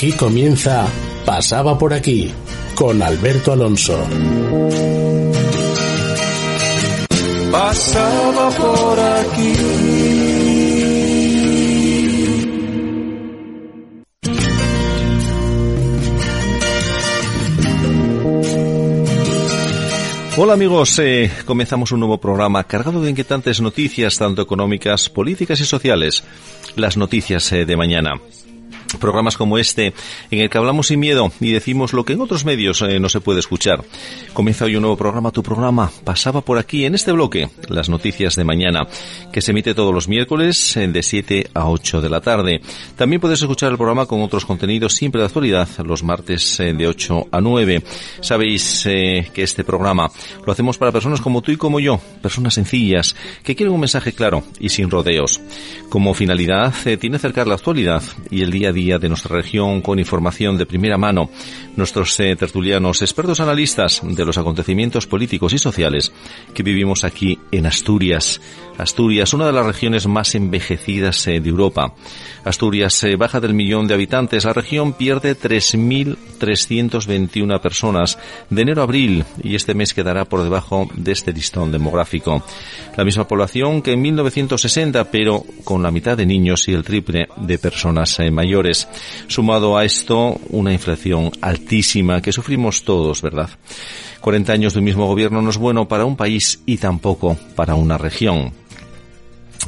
Aquí comienza Pasaba por aquí con Alberto Alonso. Pasaba por aquí. Hola amigos, eh, comenzamos un nuevo programa cargado de inquietantes noticias, tanto económicas, políticas y sociales. Las noticias eh, de mañana programas como este en el que hablamos sin miedo y decimos lo que en otros medios eh, no se puede escuchar. Comienza hoy un nuevo programa, tu programa pasaba por aquí en este bloque, las noticias de mañana, que se emite todos los miércoles eh, de 7 a 8 de la tarde. También puedes escuchar el programa con otros contenidos siempre de actualidad los martes eh, de 8 a 9. Sabéis que este programa lo hacemos para personas como tú y como yo, personas sencillas, que quieren un mensaje claro y sin rodeos. Como finalidad tiene acercar la actualidad y el día a día de nuestra región con información de primera mano. Nuestros eh, tertulianos, expertos analistas de los acontecimientos políticos y sociales que vivimos aquí en Asturias. Asturias, una de las regiones más envejecidas eh, de Europa. Asturias eh, baja del millón de habitantes. La región pierde 3.321 personas de enero a abril y este mes quedará por debajo de este listón demográfico. La misma población que en 1960, pero con la mitad de niños y el triple de personas mayores. Sumado a esto, una inflación altísima que sufrimos todos, ¿verdad? 40 años de un mismo gobierno no es bueno para un país y tampoco para una región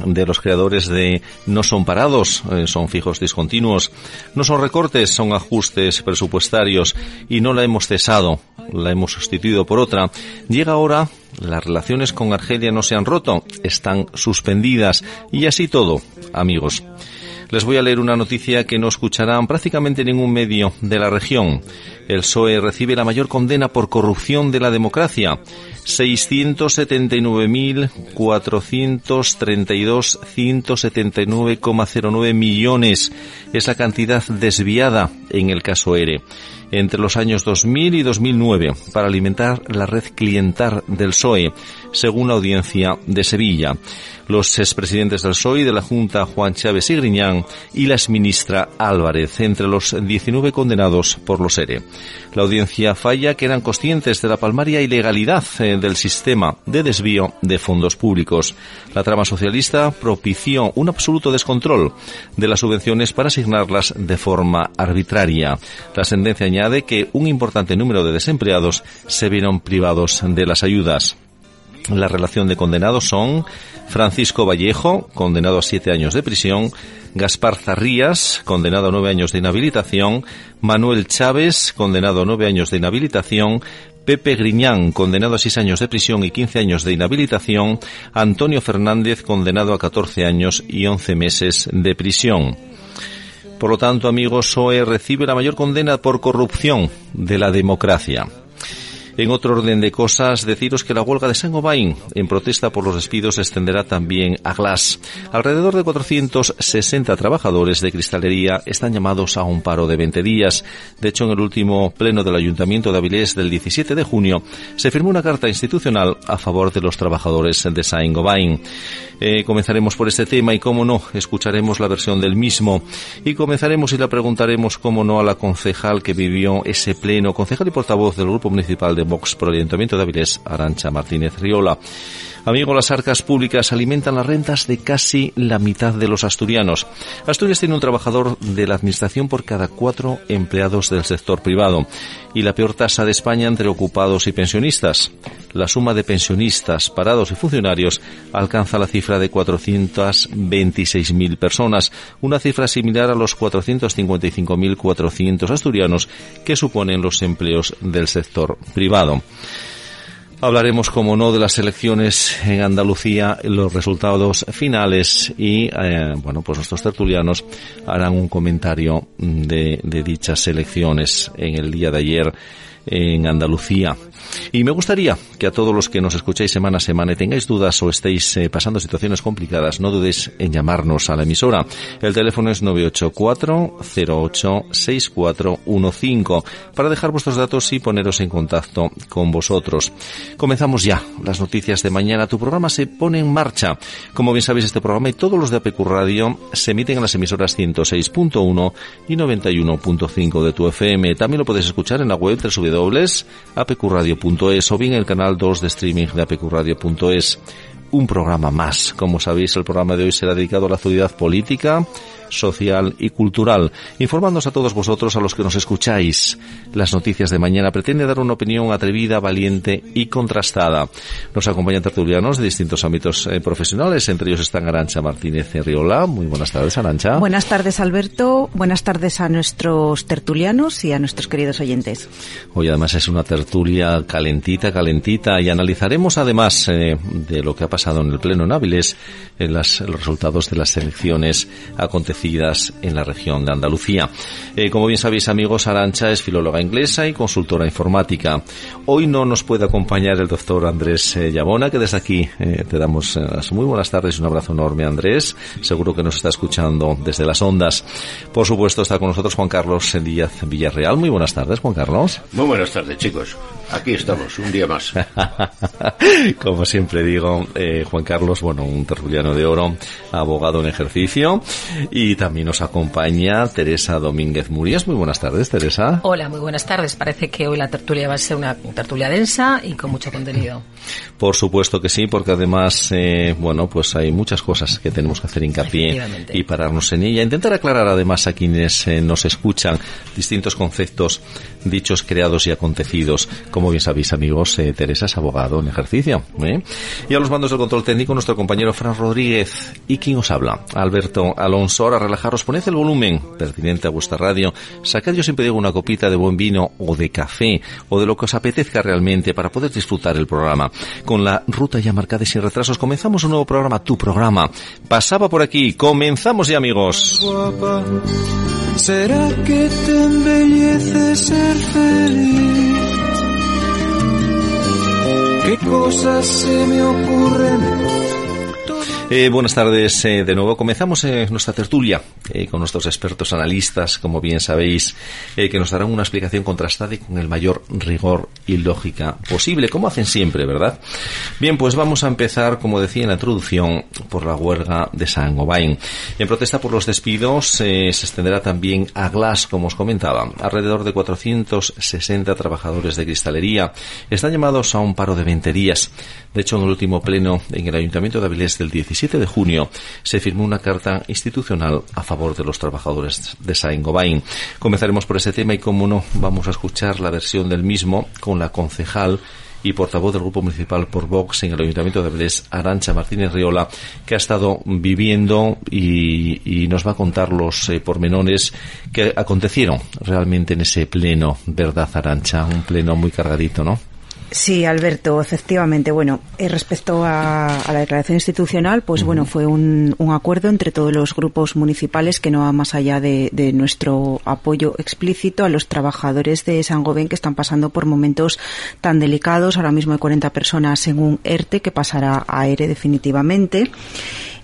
de los creadores de no son parados, eh, son fijos discontinuos, no son recortes, son ajustes presupuestarios y no la hemos cesado, la hemos sustituido por otra. Llega ahora, las relaciones con Argelia no se han roto, están suspendidas y así todo, amigos. Les voy a leer una noticia que no escucharán prácticamente ningún medio de la región. El PSOE recibe la mayor condena por corrupción de la democracia. 679.432.179,09 millones es la cantidad desviada en el caso ERE entre los años 2000 y 2009 para alimentar la red clientar del PSOE, según la audiencia de Sevilla los expresidentes del PSOE y de la Junta Juan Chávez y Griñán y la exministra Álvarez, entre los 19 condenados por los ERE. La audiencia falla que eran conscientes de la palmaria ilegalidad eh, del sistema de desvío de fondos públicos. La trama socialista propició un absoluto descontrol de las subvenciones para asignarlas de forma arbitraria. La sentencia añade que un importante número de desempleados se vieron privados de las ayudas. La relación de condenados son Francisco Vallejo, condenado a siete años de prisión, Gaspar Zarrías, condenado a nueve años de inhabilitación, Manuel Chávez, condenado a nueve años de inhabilitación, Pepe Griñán, condenado a seis años de prisión y quince años de inhabilitación, Antonio Fernández, condenado a catorce años y once meses de prisión. Por lo tanto, amigos, SOE recibe la mayor condena por corrupción de la democracia. En otro orden de cosas, deciros que la huelga de Saint-Gobain, en protesta por los despidos, extenderá también a Glass. Alrededor de 460 trabajadores de cristalería están llamados a un paro de 20 días. De hecho, en el último pleno del Ayuntamiento de Avilés del 17 de junio, se firmó una carta institucional a favor de los trabajadores de Saint-Gobain. Eh, comenzaremos por este tema y, cómo no, escucharemos la versión del mismo. Y comenzaremos y le preguntaremos, cómo no, a la concejal que vivió ese pleno, concejal y portavoz del Grupo Municipal de Vox por Ayuntamiento de Avilés, Arancha Martínez Riola. Amigo, las arcas públicas alimentan las rentas de casi la mitad de los asturianos. Asturias tiene un trabajador de la administración por cada cuatro empleados del sector privado y la peor tasa de España entre ocupados y pensionistas. La suma de pensionistas, parados y funcionarios alcanza la cifra de 426.000 personas, una cifra similar a los 455.400 asturianos que suponen los empleos del sector privado. Hablaremos, como no, de las elecciones en Andalucía, los resultados finales y, eh, bueno, pues nuestros tertulianos harán un comentario de, de dichas elecciones en el día de ayer en Andalucía. Y me gustaría que a todos los que nos escucháis semana a semana y tengáis dudas o estéis eh, pasando situaciones complicadas, no dudéis en llamarnos a la emisora. El teléfono es 984 08 6415 para dejar vuestros datos y poneros en contacto con vosotros. Comenzamos ya las noticias de mañana. Tu programa se pone en marcha. Como bien sabéis, este programa y todos los de APQ Radio se emiten en las emisoras 106.1 y 91.5 de tu FM. También lo puedes escuchar en la web www.apqradio.es o bien en el canal 2 de streaming de apqradio.es. Un programa más. Como sabéis, el programa de hoy será dedicado a la actualidad política, social y cultural, informándonos a todos vosotros, a los que nos escucháis. Las noticias de mañana pretende dar una opinión atrevida, valiente y contrastada. Nos acompañan tertulianos de distintos ámbitos eh, profesionales, entre ellos están Arancha Martínez Riola. Muy buenas tardes, Arancha. Buenas tardes, Alberto. Buenas tardes a nuestros tertulianos y a nuestros queridos oyentes. Hoy además es una tertulia calentita, calentita y analizaremos además eh, de lo que ha pasado en el Pleno en Áviles, en las, los resultados de las elecciones acontecidas en la región de Andalucía. Eh, como bien sabéis amigos, Arancha es filóloga inglesa y consultora informática. Hoy no nos puede acompañar el doctor Andrés eh, Yabona, que desde aquí eh, te damos las muy buenas tardes y un abrazo enorme Andrés. Seguro que nos está escuchando desde las ondas. Por supuesto está con nosotros Juan Carlos Díaz Villarreal. Muy buenas tardes Juan Carlos. Muy buenas tardes chicos. Aquí estamos, un día más. como siempre digo, Juan Carlos, bueno, un tertuliano de oro, abogado en ejercicio y y también nos acompaña Teresa Domínguez Murías. Muy buenas tardes, Teresa. Hola, muy buenas tardes. Parece que hoy la tertulia va a ser una tertulia densa y con mucho contenido. Por supuesto que sí, porque además, eh, bueno, pues hay muchas cosas que tenemos que hacer hincapié y pararnos en ella. Intentar aclarar además a quienes eh, nos escuchan distintos conceptos dichos, creados y acontecidos. Como bien sabéis, amigos, eh, Teresa es abogado en ejercicio. Y a los mandos del control técnico, nuestro compañero Fran Rodríguez. ¿Y quién os habla? Alberto Alonso. Ahora relajaros, poned el volumen pertinente a vuestra radio, sacad yo siempre digo una copita de buen vino o de café o de lo que os apetezca realmente para poder disfrutar el programa. Con la ruta ya marcada y sin retrasos, comenzamos un nuevo programa, tu programa. Pasaba por aquí, comenzamos ya amigos. ¿Qué cosas se me ocurren? Eh, buenas tardes eh, de nuevo. Comenzamos eh, nuestra tertulia con nuestros expertos analistas, como bien sabéis, que nos darán una explicación contrastada y con el mayor rigor y lógica posible, como hacen siempre, ¿verdad? Bien, pues vamos a empezar, como decía en la introducción, por la huelga de San Gobain. En protesta por los despidos se extenderá también a Glass, como os comentaba. Alrededor de 460 trabajadores de cristalería están llamados a un paro de 20 días. De hecho, en el último pleno en el Ayuntamiento de Avilés del 17 de junio se firmó una carta institucional a favor de los trabajadores de Saint-Gobain. Comenzaremos por ese tema y, como no, vamos a escuchar la versión del mismo con la concejal y portavoz del Grupo Municipal por Vox en el Ayuntamiento de Avilés, Arancha Martínez Riola, que ha estado viviendo y, nos va a contar los eh, pormenores que acontecieron realmente en ese pleno, ¿verdad, Arancha? Un pleno muy cargadito, ¿no? Sí, Alberto, efectivamente. Bueno, eh, respecto a, la declaración institucional, pues bueno, fue un, acuerdo entre todos los grupos municipales que no va más allá de, nuestro apoyo explícito a los trabajadores de San Gobén que están pasando por momentos tan delicados. Ahora mismo hay 40 personas en un ERTE que pasará a ERE definitivamente.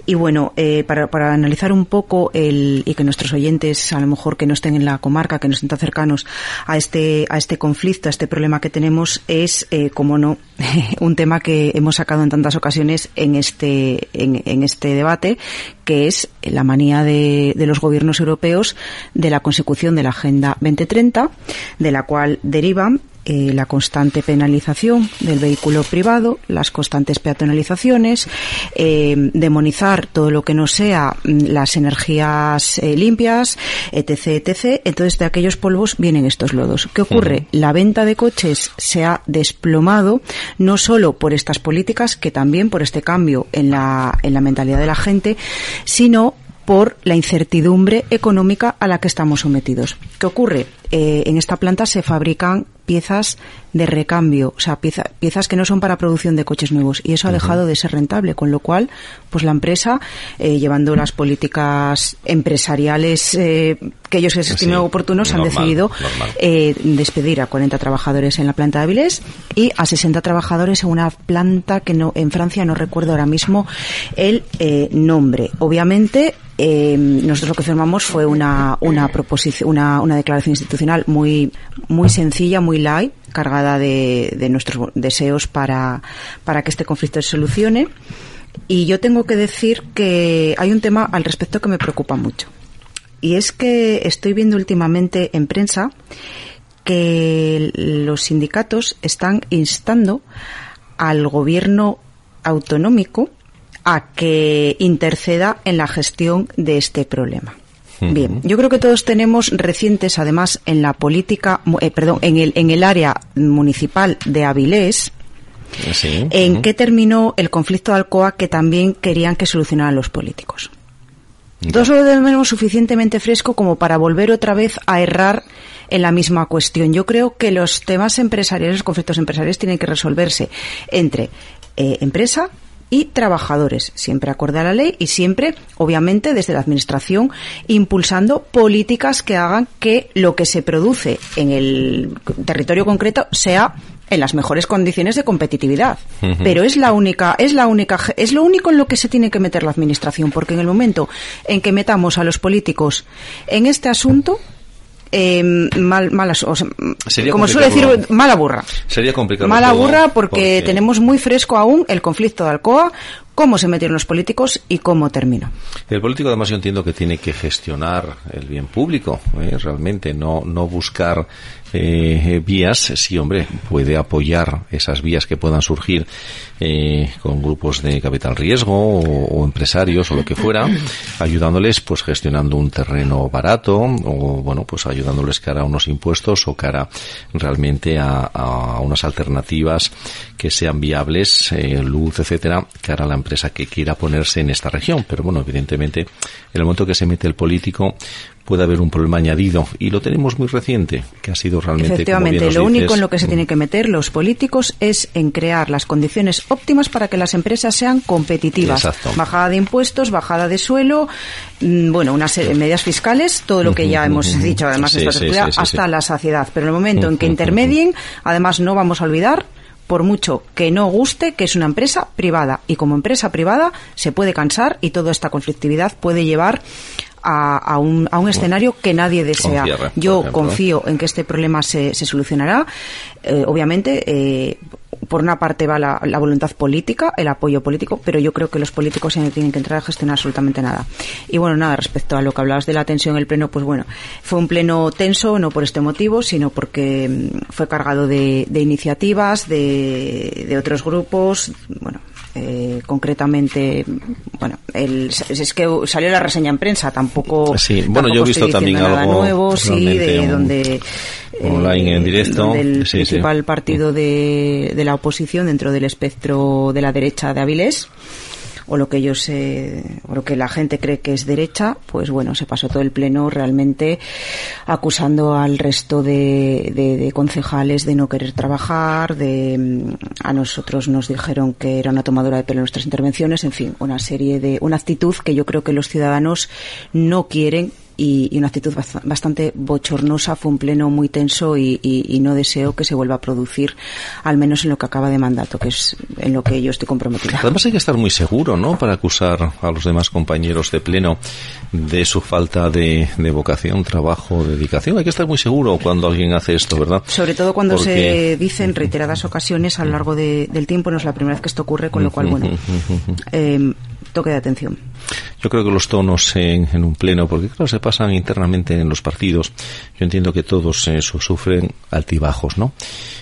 Y bueno, eh, para, para, analizar un poco el, y que nuestros oyentes, a lo mejor que no estén en la comarca, que no estén tan cercanos a este, a este conflicto, a este problema que tenemos, es, eh, como no, un tema que hemos sacado en tantas ocasiones en este, en, en este debate, que es la manía de, de, los gobiernos europeos de la consecución de la Agenda 2030, de la cual derivan eh, la constante penalización del vehículo privado, las constantes peatonalizaciones, eh, demonizar todo lo que no sea mm, las energías eh, limpias, etc, etc. Entonces de aquellos polvos vienen estos lodos. ¿Qué ocurre? La venta de coches se ha desplomado no solo por estas políticas, que también por este cambio en la, en la mentalidad de la gente, sino por la incertidumbre económica a la que estamos sometidos. ¿Qué ocurre? en esta planta se fabrican piezas de recambio, o sea, pieza- piezas que no son para producción de coches nuevos. Y eso ha dejado de ser rentable, con lo cual, pues la empresa, eh, llevando las políticas empresariales eh, que ellos Sí, estimen oportunos, han decidido eh, despedir a 40 trabajadores en la planta de Avilés y a 60 trabajadores en una planta que no en Francia no recuerdo ahora mismo el eh, nombre. Obviamente eh, nosotros lo que firmamos fue una una proposición una, una declaración institucional muy muy sencilla, muy light, cargada de, nuestros deseos para para que este conflicto se solucione. Y yo tengo que decir que hay un tema al respecto que me preocupa mucho. Y es que estoy viendo últimamente en prensa que los sindicatos están instando al gobierno autonómico a que interceda en la gestión de este problema. Bien, yo creo que todos tenemos recientes, además, en la política, eh, perdón, en el, en el área municipal de Avilés, Sí. en ujú. qué terminó el conflicto de Alcoa que también querían que solucionaran los políticos. Todos lo tenemos suficientemente fresco como para volver otra vez a errar en la misma cuestión. Yo creo que los temas empresariales, los conflictos empresariales tienen que resolverse entre eh, empresa y trabajadores, siempre acorde a la ley y siempre, obviamente, desde la Administración, impulsando políticas que hagan que lo que se produce en el territorio concreto sea en las mejores condiciones de competitividad. Pero es la única, es la única, es lo único en lo que se tiene que meter la administración, porque en el momento en que metamos a los políticos en este asunto, eh, mal, malas, o sea, Sería como suele decir, mala burra. Sería complicado. Mala burra porque, tenemos muy fresco aún el conflicto de Alcoa, cómo se metieron los políticos y cómo terminó. El político además yo entiendo que tiene que gestionar el bien público, ¿eh? realmente, no, no buscar eh, vías, sí hombre, puede apoyar esas vías que puedan surgir eh, con grupos de capital riesgo o, o empresarios o lo que fuera, ayudándoles pues gestionando un terreno barato o bueno pues ayudándoles cara a unos impuestos o cara realmente a, a unas alternativas que sean viables, eh, luz, etcétera, cara a la empresa que quiera ponerse en esta región. Pero bueno, evidentemente, en el momento que se mete el político, puede haber un problema añadido y lo tenemos muy reciente, que ha sido realmente como bien Efectivamente, lo único en lo que se tienen que meter los políticos es en crear las condiciones óptimas para que las empresas sean competitivas. Exacto. Bajada de impuestos, bajada de suelo, mm, bueno, una serie de medidas fiscales, todo lo que ya hemos dicho además Sí, sí, hasta la saciedad. Pero en el momento en que intermedien, además no vamos a olvidar por mucho que no guste, que es una empresa privada. Y como empresa privada se puede cansar y toda esta conflictividad puede llevar a, a un, a un escenario que nadie desea. Yo ejemplo. confío en que este problema se, se solucionará. Eh, obviamente, eh, por una parte va la, la voluntad política, el apoyo político, pero yo creo que los políticos ya no tienen que entrar a gestionar absolutamente nada. Y bueno, nada, respecto a lo que hablabas de la tensión en el pleno, pues bueno, fue un pleno tenso, no por este motivo, sino porque mm, fue cargado de, de iniciativas, de, de otros grupos, bueno, eh, concretamente, bueno, el, es que salió la reseña en prensa, tampoco. Sí, bueno, yo he tampoco visto también algo nuevo, sí, de un- donde. online en directo, donde el sí, sí. principal partido de, de la oposición dentro del espectro de la derecha de Avilés o lo que ellos o lo que la gente cree que es derecha pues bueno se pasó todo el pleno realmente acusando al resto de, de- de concejales de no querer trabajar de mm, a nosotros nos dijeron que era una tomadura de pelo nuestras intervenciones en fin una serie de una actitud que yo creo que los ciudadanos no quieren y, y una actitud bast- bastante bochornosa. Fue un pleno muy tenso y, y- y no deseo que se vuelva a producir, al menos en lo que acaba de mandato, que es en lo que yo estoy comprometida. Además hay que estar muy seguro, ¿no? Para acusar a los demás compañeros de pleno de su falta de, de vocación, trabajo, dedicación. Hay que estar muy seguro cuando alguien hace esto, ¿verdad? Sobre todo cuando Porque- se dice en reiteradas ocasiones a lo largo de- del tiempo, no es la primera vez que esto ocurre, con lo cual, bueno, eh, toque de atención. Yo creo que los tonos en, en un pleno, porque claro, se pasan internamente en los partidos. Yo entiendo que todos eh, su- sufren altibajos, ¿no?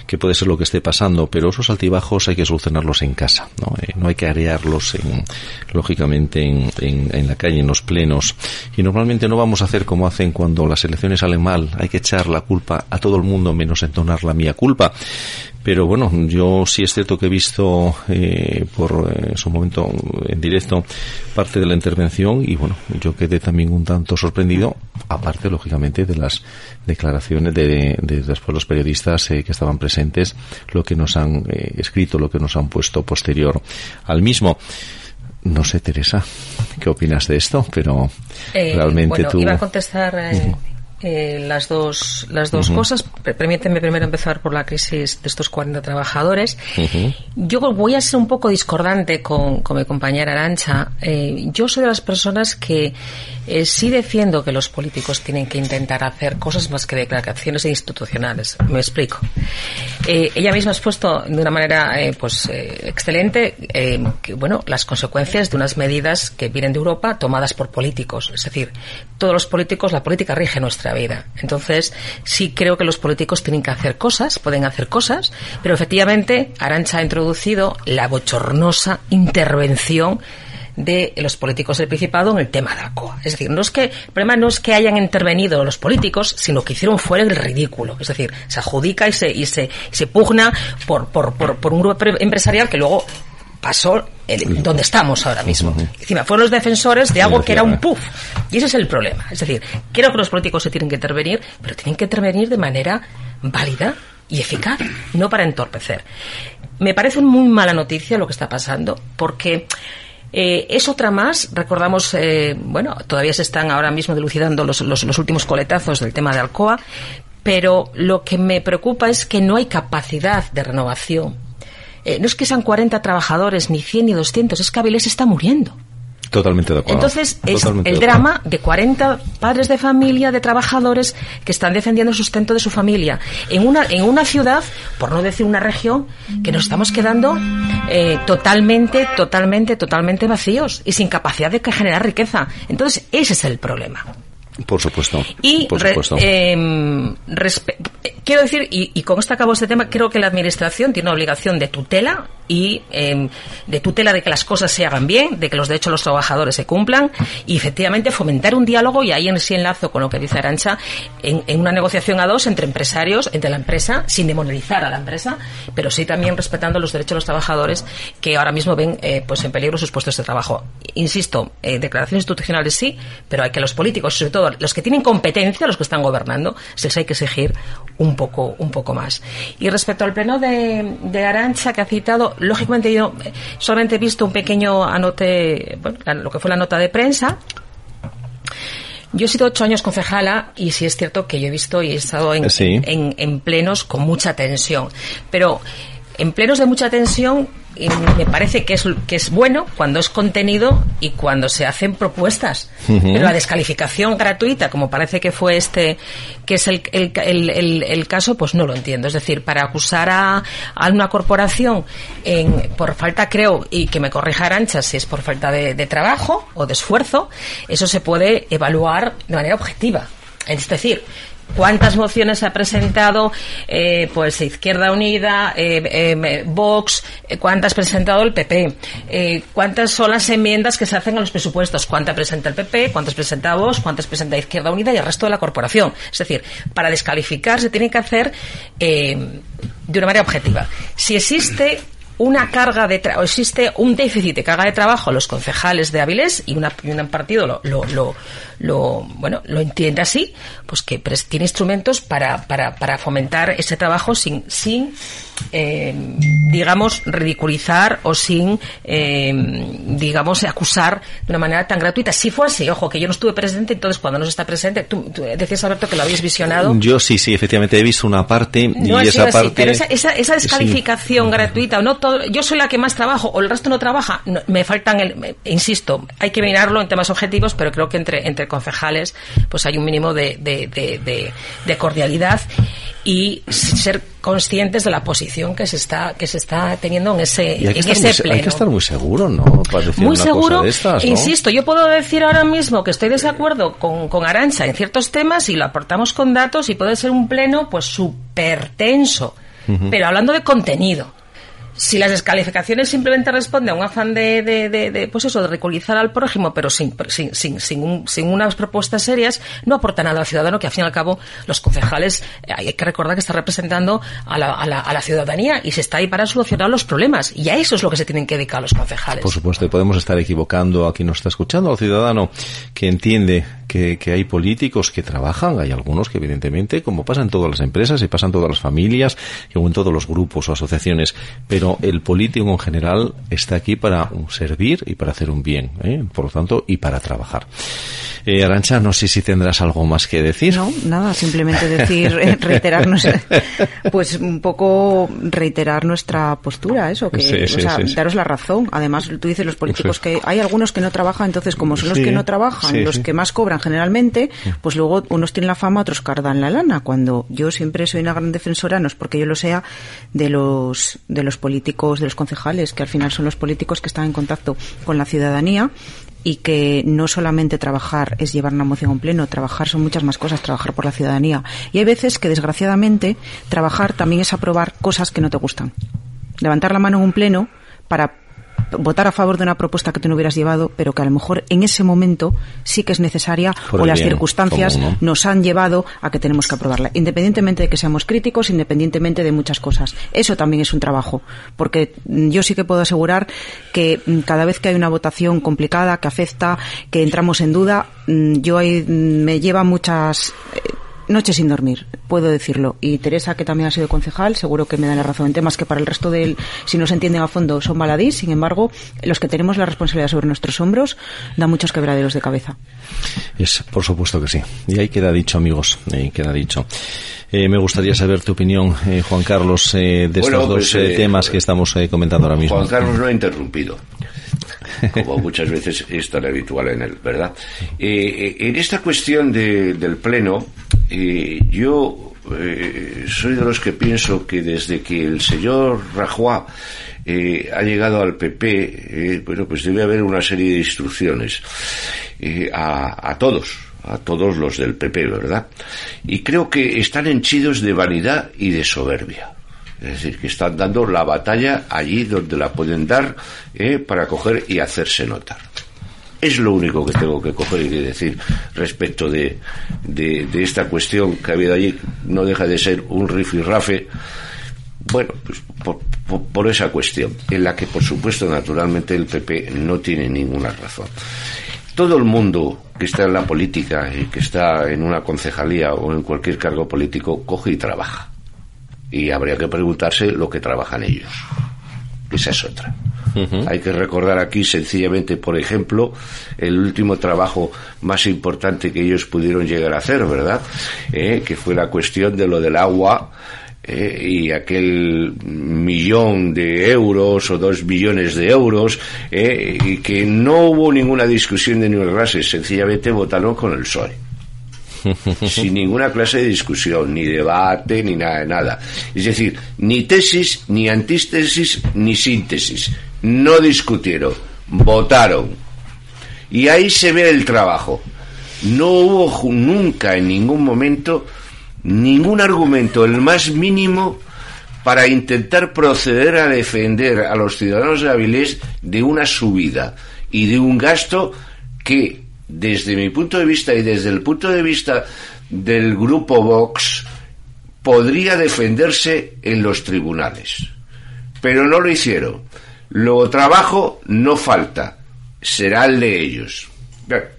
Que puede ser lo que esté pasando, pero esos altibajos hay que solucionarlos en casa, ¿no? Eh, no hay que arearlos, en, lógicamente, en, en- en la calle, en los plenos. Y normalmente no vamos a hacer como hacen cuando las elecciones salen mal. Hay que echar la culpa a todo el mundo menos entonar la mía culpa. Pero bueno, yo sí es cierto que he visto eh, por eh, su momento en directo parte de la intervención y bueno, yo quedé también un tanto sorprendido, aparte lógicamente de las declaraciones de, de después los periodistas eh, que estaban presentes, lo que nos han eh, escrito, lo que nos han puesto posterior al mismo. No sé, Teresa, ¿qué opinas de esto? Pero Eh, realmente bueno, tú... iba a contestar eh, eh, las dos, las dos cosas. Per- Permíteme primero empezar por la crisis de estos 40 trabajadores. Yo voy a ser un poco discordante con, con mi compañera Arancha. Eh, yo soy de las personas que eh, sí defiendo que los políticos tienen que intentar hacer cosas más que declaraciones institucionales. Me explico. Ella misma ha expuesto de una manera pues excelente que, bueno las consecuencias de unas medidas que vienen de Europa tomadas por políticos es decir todos los políticos la política rige nuestra vida entonces sí creo que los políticos tienen que hacer cosas pueden hacer cosas pero efectivamente Arancha ha introducido la bochornosa intervención de los políticos del Principado en el tema de ACOA. Es decir, no es que, el problema no es que hayan intervenido los políticos, sino que hicieron fuera el ridículo. Es decir, se adjudica y se, y se, se pugna por, por, por, por un grupo empresarial que luego pasó el- donde estamos ahora mismo. Encima, fueron los defensores de algo que era un puff. Y ese es el problema. Es decir, creo que los políticos se tienen que intervenir, pero tienen que intervenir de manera válida y eficaz, no para entorpecer. Me parece muy mala noticia lo que está pasando, porque eh, es otra más, recordamos, eh, bueno, todavía se están ahora mismo dilucidando los, los, los últimos coletazos del tema de Alcoa, pero lo que me preocupa es que no hay capacidad de renovación. Eh, no es que sean 40 trabajadores, ni 100 ni 200, es que Avilés está muriendo. Totalmente de acuerdo. Entonces, es Totalmente el de drama de 40 padres de familia, de trabajadores que están defendiendo el sustento de su familia en una, en una ciudad, por no decir una región, que nos estamos quedando eh, totalmente, totalmente, totalmente vacíos y sin capacidad de generar riqueza. Entonces, ese es el problema. Por supuesto. Y por re- supuesto. em, respe- quiero decir, y, y con esto acabo este tema, creo que la Administración tiene una obligación de tutela y em, de tutela de que las cosas se hagan bien, de que los derechos de los trabajadores se cumplan y efectivamente fomentar un diálogo y ahí en sí enlazo con lo que dice Arancha en, una negociación a dos entre empresarios, entre la empresa, sin demonizar a la empresa, pero sí también respetando los derechos de los trabajadores que ahora mismo ven eh, pues en peligro sus puestos de trabajo. Insisto, eh, declaraciones institucionales sí, pero hay que los políticos, sobre todo los que tienen competencia, los que están gobernando, se les hay que exigir un poco, un poco más. Y respecto al pleno de, de Arancha que ha citado, lógicamente yo solamente he visto un pequeño anote, bueno, lo que fue la nota de prensa. Yo he sido ocho años concejala y sí es cierto que yo he visto y he estado en, Sí. en, en plenos con mucha tensión. Pero en plenos de mucha tensión eh, me parece que es, que es bueno cuando es contenido y cuando se hacen propuestas. Pero la descalificación gratuita, como parece que fue este, que es el, el, el, el- el caso, pues no lo entiendo. Es decir, para acusar a, a una corporación en, por falta, creo, y que me corrija Arancha si es por falta de, de trabajo o de esfuerzo, eso se puede evaluar de manera objetiva. Es decir, ¿Cuántas mociones ha presentado eh, pues Izquierda Unida, eh, eh, Vox? eh, ¿Cuántas ha presentado el PP? Eh, ¿Cuántas son las enmiendas que se hacen a los presupuestos? ¿Cuántas presenta el PP? ¿Cuántas presenta Vox? ¿Cuántas presenta Izquierda Unida y el resto de la corporación? Es decir, para descalificar se tiene que hacer de una manera objetiva. Si existe una carga de tra- o existe un déficit de carga de trabajo a los concejales de Avilés y, una, y un partido lo, lo, lo, lo, bueno lo entiende así pues que tiene instrumentos para, para, para fomentar ese trabajo sin sin eh, digamos ridiculizar o sin eh, digamos acusar de una manera tan gratuita si fue así ojo que yo no estuve presente entonces cuando no se está presente tú, tú decías Alberto que lo habías visionado Yo sí, sí, efectivamente he visto una parte no y esa así, parte. pero esa, esa, esa Sí. descalificación gratuita, o no todo, yo soy la que más trabajo o el resto no trabaja, no, me faltan, el, me- insisto, hay que mirarlo en temas objetivos, pero creo que entre, entre concejales pues hay un mínimo de, de, de, de- de cordialidad y ser conscientes de la posición que se está que se está teniendo en ese, Y hay que, en estar ese muy, se- hay pleno que estar muy seguro, ¿no? Para decir muy una seguro. cosa de estas, ¿no? Insisto, yo puedo decir ahora mismo que estoy de desacuerdo con, con Arancha en ciertos temas y lo aportamos con datos y puede ser un pleno pues súper tenso. Pero hablando de contenido. Si las descalificaciones simplemente responden a un afán de, de, de, pues eso, de ridiculizar al prójimo, pero sin, sin, sin, sin, sin, unas propuestas serias, no aporta nada al ciudadano, que al fin y al cabo los concejales, eh, hay que recordar que está representando a la, a, la, a la ciudadanía y se está ahí para solucionar los problemas. Y a eso es lo que se tienen que dedicar los concejales. Por supuesto, y podemos estar equivocando a quien nos está escuchando, al ciudadano que entiende que, que, hay políticos que trabajan, hay algunos que evidentemente, como pasa en todas las empresas y pasan todas las familias o en todos los grupos o asociaciones, pero el político en general está aquí para servir y para hacer un bien, ¿eh? por lo tanto, y para trabajar. Eh, Arancha, no sé si tendrás algo más que decir. No, nada, simplemente decir, eh, reiterarnos, pues un poco reiterar nuestra postura, eso, que, Sí, sí, o sea, sí, sí. daros la razón. Además, tú dices los políticos que hay algunos que no trabajan, entonces como son los que no trabajan, los que más cobran generalmente, pues luego unos tienen la fama, otros cardan la lana. Cuando yo siempre soy una gran defensora, no es porque yo lo sea, de los de los políticos, de los concejales, que al final son los políticos que están en contacto con la ciudadanía y que no solamente trabajar es llevar una moción a un pleno, trabajar son muchas más cosas, trabajar por la ciudadanía. Y hay veces que, desgraciadamente, trabajar también es aprobar cosas que no te gustan. Levantar la mano en un pleno para votar a favor de una propuesta que tú no hubieras llevado, pero que a lo mejor en ese momento sí que es necesaria Por o las bien circunstancias nos han llevado a que tenemos que aprobarla, independientemente de que seamos críticos, independientemente de muchas cosas. Eso también es un trabajo, porque yo sí que puedo asegurar que mm, cada vez que hay una votación complicada, que afecta, que entramos en duda, mm, yo ahí mm, me lleva muchas noches sin dormir, puedo decirlo. Y Teresa, que también ha sido concejal, seguro que me da la razón en temas que para el resto de él, si no se entienden a fondo, son baladís. Sin embargo, los que tenemos la responsabilidad sobre nuestros hombros, da muchos quebraderos de cabeza. Es, por supuesto que sí. Y ahí queda dicho, amigos, ahí queda dicho. Eh, me gustaría saber tu opinión, eh, Juan Carlos, eh, de Bueno, estos pues, dos eh, eh, temas que estamos eh, comentando ahora mismo. Juan Carlos no ha interrumpido, como muchas veces es tan habitual en él, ¿verdad? Eh, eh, en esta cuestión de- del Pleno, eh, yo soy de los que pienso que desde que el señor Rajoy ha llegado al PP, bueno, pues debe haber una serie de instrucciones a, a todos, a todos los del PP, ¿verdad? Y creo que están henchidos de vanidad y de soberbia. Es decir, que están dando la batalla allí donde la pueden dar eh, para coger y hacerse notar. Es lo único que tengo que coger y decir respecto de, de, de esta cuestión que ha habido allí. No deja de ser un rifirrafe, bueno, pues por, por, por esa cuestión, en la que por supuesto naturalmente el PP no tiene ninguna razón. Todo el mundo que está en la política y que está en una concejalía o en cualquier cargo político coge y trabaja. Y habría que preguntarse lo que trabajan ellos. Esa es otra. Hay que recordar aquí sencillamente, por ejemplo, el último trabajo más importante que ellos pudieron llegar a hacer, ¿verdad? Eh, que fue la cuestión de lo del agua eh, y aquel millón de euros o dos millones de euros eh, y que no hubo ninguna discusión de nivel clase, sencillamente votaron con el PSOE sin ninguna clase de discusión, ni debate, ni nada de nada. Es decir, ni tesis, ni antítesis, ni síntesis. No discutieron, votaron. Y ahí se ve el trabajo. No hubo nunca en ningún momento ningún argumento, el más mínimo, para intentar proceder a defender a los ciudadanos de Avilés de una subida y de un gasto que, desde mi punto de vista y desde el punto de vista del grupo Vox, podría defenderse en los tribunales. Pero no lo hicieron. Luego trabajo no falta, será el de ellos.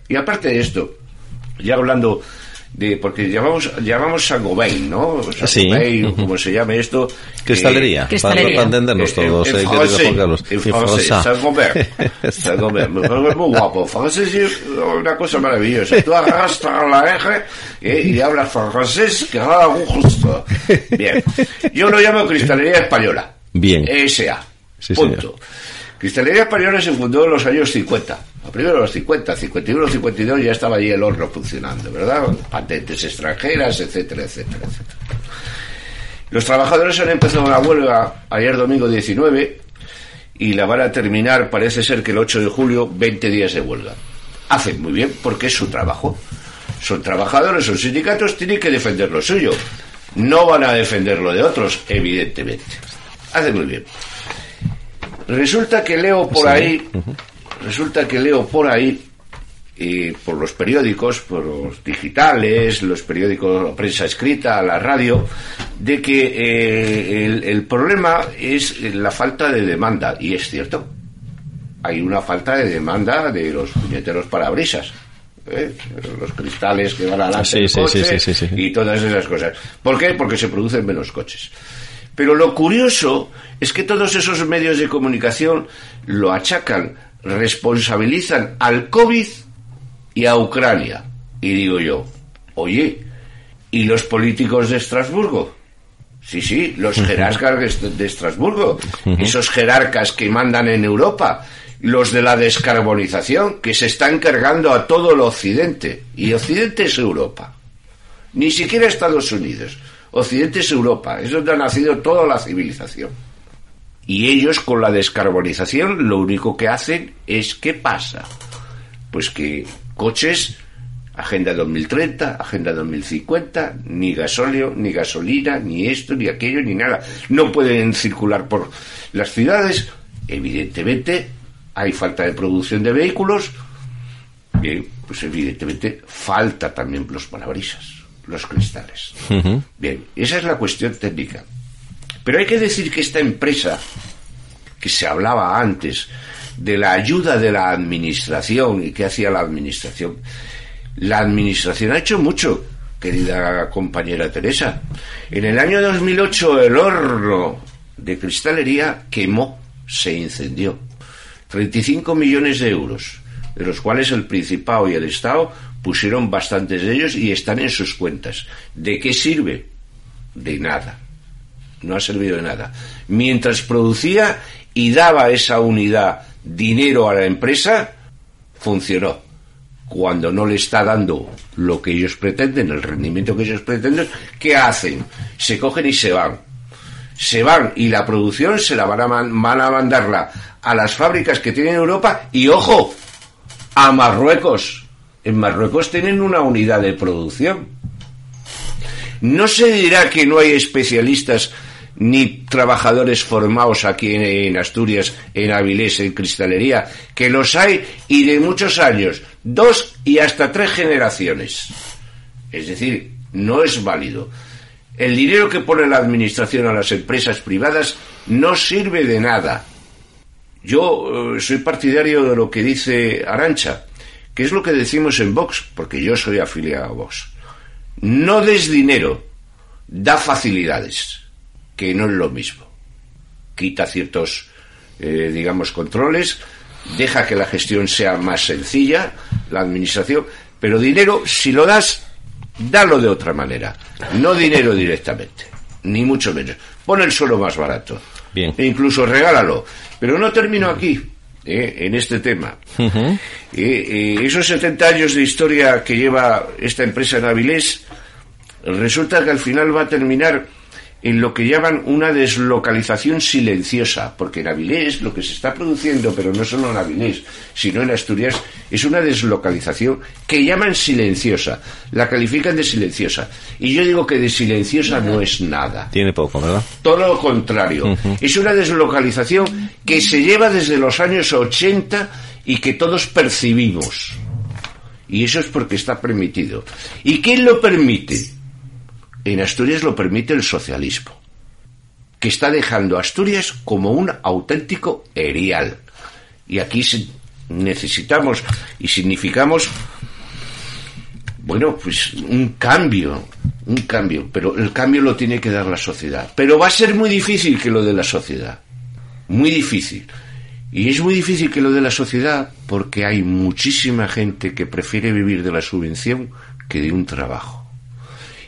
Y aparte de esto, ya hablando de, porque llamamos, llamamos Saint-Gobain, ¿no? Sí. Saint-Gobain, o como se llame esto. Cristalería, eh. Para, para entendernos en- todos, en eh, querido francés, Carlos. En En francés. Saint-Gobain. Saint-Gobain. Parece muy guapo. Francés es una cosa maravillosa. Tú arrastras la eje eh, y hablas francés que da gusto. Bien. Yo lo llamo Cristalería Española. Bien. S.A. Sí, Punto. señor. Cristalería Española se fundó en los años 50. A primero de los 50, 51, 52 ya estaba allí el horno funcionando, ¿verdad? Patentes extranjeras, etcétera, etcétera, etcétera. Los trabajadores han empezado una huelga ayer domingo 19 y la van a terminar, parece ser que el 8 de julio, 20 días de huelga. Hacen muy bien porque es su trabajo. Son trabajadores, son sindicatos, tienen que defender lo suyo. No van a defender lo de otros, evidentemente. Hacen muy bien. Resulta que leo por ahí, resulta que leo por ahí, eh, por los periódicos, por los digitales, los periódicos, prensa escrita, la radio, de que eh, el, el problema es la falta de demanda. Y es cierto, hay una falta de demanda de los puñeteros parabrisas. ¿eh? los cristales que van a la sí, sí. y todas esas cosas. ¿Por qué? Porque se producen menos coches. Pero lo curioso es que todos esos medios de comunicación lo achacan, responsabilizan al COVID y a Ucrania. Y digo yo, oye, ¿y los políticos de Estrasburgo? Sí, sí, los jerarcas de- Estrasburgo, esos jerarcas que mandan en Europa, los de la descarbonización, que se están cargando a todo el Occidente. Y Occidente es Europa. Ni siquiera Estados Unidos. Occidente es Europa. Es donde ha nacido toda la civilización. Y ellos con la descarbonización lo único que hacen es ¿qué pasa? Pues que coches, Agenda 2030, Agenda 2050, ni gasóleo, ni gasolina, ni esto, ni aquello, ni nada. No pueden circular por las ciudades. Evidentemente hay falta de producción de vehículos. Bien, pues evidentemente falta también los parabrisas, los cristales. Bien, esa es la cuestión técnica. Pero hay que decir que esta empresa, que se hablaba antes de la ayuda de la administración y qué hacía la administración, la administración ha hecho mucho, querida compañera Teresa. En el año 2008 el horno de cristalería quemó, se incendió. 35 millones de euros, de los cuales el Principado y el Estado pusieron bastantes de ellos y están en sus cuentas. ¿De qué sirve? De nada. No ha servido de nada. Mientras producía y daba esa unidad dinero a la empresa, funcionó. Cuando no le está dando lo que ellos pretenden, el rendimiento que ellos pretenden, ¿qué hacen? Se cogen y se van. Se van y la producción se la van a, van a mandarla a las fábricas que tienen en Europa y, ojo, a Marruecos. En Marruecos tienen una unidad de producción. No se dirá que no hay especialistas ni trabajadores formados aquí en, Asturias, en Avilés, en cristalería, que los hay y de muchos años, dos y hasta tres generaciones. Es decir, no es válido. El dinero que pone la administración a las empresas privadas no sirve de nada. Yo eh, soy partidario de lo que dice Arancha, que es lo que decimos en Vox, porque yo soy afiliado a Vox. No des dinero, da facilidades, que no es lo mismo. Quita ciertos, eh, digamos, controles, deja que la gestión sea más sencilla, la administración, pero dinero, si lo das, dalo de otra manera. No dinero directamente, ni mucho menos. Pon el suelo más barato. Bien. E incluso regálalo. Pero no termino aquí, eh, en este tema. Eh, eh, esos 70 años de historia que lleva esta empresa en Avilés, resulta que al final va a terminar en lo que llaman una deslocalización silenciosa, porque en Avilés lo que se está produciendo, pero no solo en Avilés, sino en Asturias, es una deslocalización que llaman silenciosa, la califican de silenciosa. Y yo digo que de silenciosa no es nada. Tiene poco, ¿verdad? Todo lo contrario. Es una deslocalización que se lleva desde los años 80 y que todos percibimos. Y eso es porque está permitido. ¿Y quién lo permite? En Asturias lo permite el socialismo, que está dejando Asturias como un auténtico erial. Y aquí necesitamos y significamos bueno, pues un cambio, un cambio, pero el cambio lo tiene que dar la sociedad. Pero va a ser muy difícil que lo de la sociedad, muy difícil. Y es muy difícil que lo de la sociedad porque hay muchísima gente que prefiere vivir de la subvención que de un trabajo.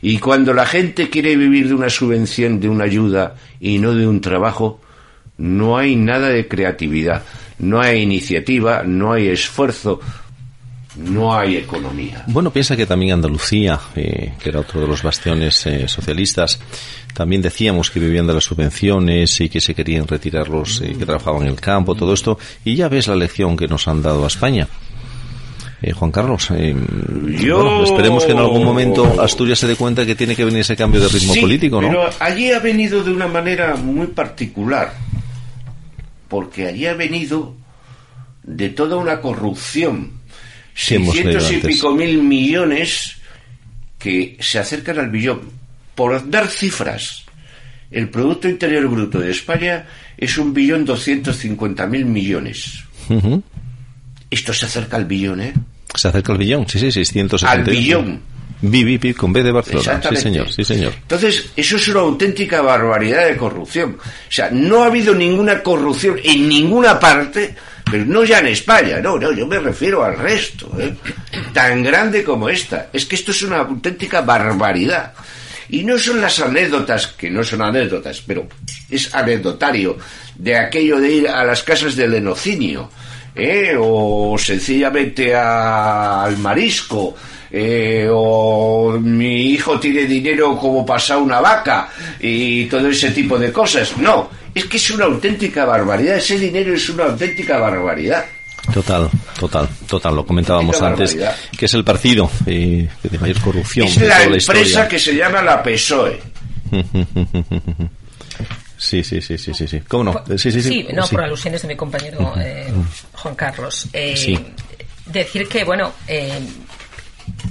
Y cuando la gente quiere vivir de una subvención, de una ayuda y no de un trabajo, no hay nada de creatividad, no hay iniciativa, no hay esfuerzo, no hay economía. Bueno, piensa que también Andalucía, eh, que era otro de los bastiones eh, socialistas, también decíamos que vivían de las subvenciones y que se querían retirar los eh, que trabajaban en el campo, todo esto, y ya ves la lección que nos han dado a España. Eh, Juan Carlos, eh, Yo- bueno, esperemos que en algún momento Asturias se dé cuenta que tiene que venir ese cambio de ritmo Sí, político, ¿no? Pero allí ha venido de una manera muy particular. porque allí ha venido de toda una corrupción. Sí, hemos leído 600 y antes. pico mil millones que se acercan al billón. Por dar cifras, el Producto Interior Bruto de España es un billón doscientos cincuenta mil millones. Esto se acerca al billón, ¿eh? Se acerca el billón, sí, sí, 670. Al billón. B, B, B, con B de Barcelona. Sí, señor, sí, señor. Entonces, eso es una auténtica barbaridad de corrupción. O sea, no ha habido ninguna corrupción en ninguna parte, pero no ya en España, no, no, yo me refiero al resto, ¿eh? tan grande como esta. Es que esto es una auténtica barbaridad. Y no son las anécdotas, que no son anécdotas, pero es anecdotario, de aquello de ir a las casas del enocinio, ¿eh? o sencillamente a- al marisco, eh, o mi hijo tiene dinero como pasa una vaca y todo ese tipo de cosas. No, es que es una auténtica barbaridad, ese dinero es una auténtica barbaridad. Total, total, total. Lo comentábamos antes, que es el partido eh, de mayor corrupción Es de la toda la empresa historia. que se llama la PSOE. Sí, sí, sí, sí, sí, sí. ¿Cómo no? Eh, Sí, sí, sí. no, Sí. por alusiones de mi compañero eh, Juan Carlos. Eh, Sí. Decir que, bueno, eh,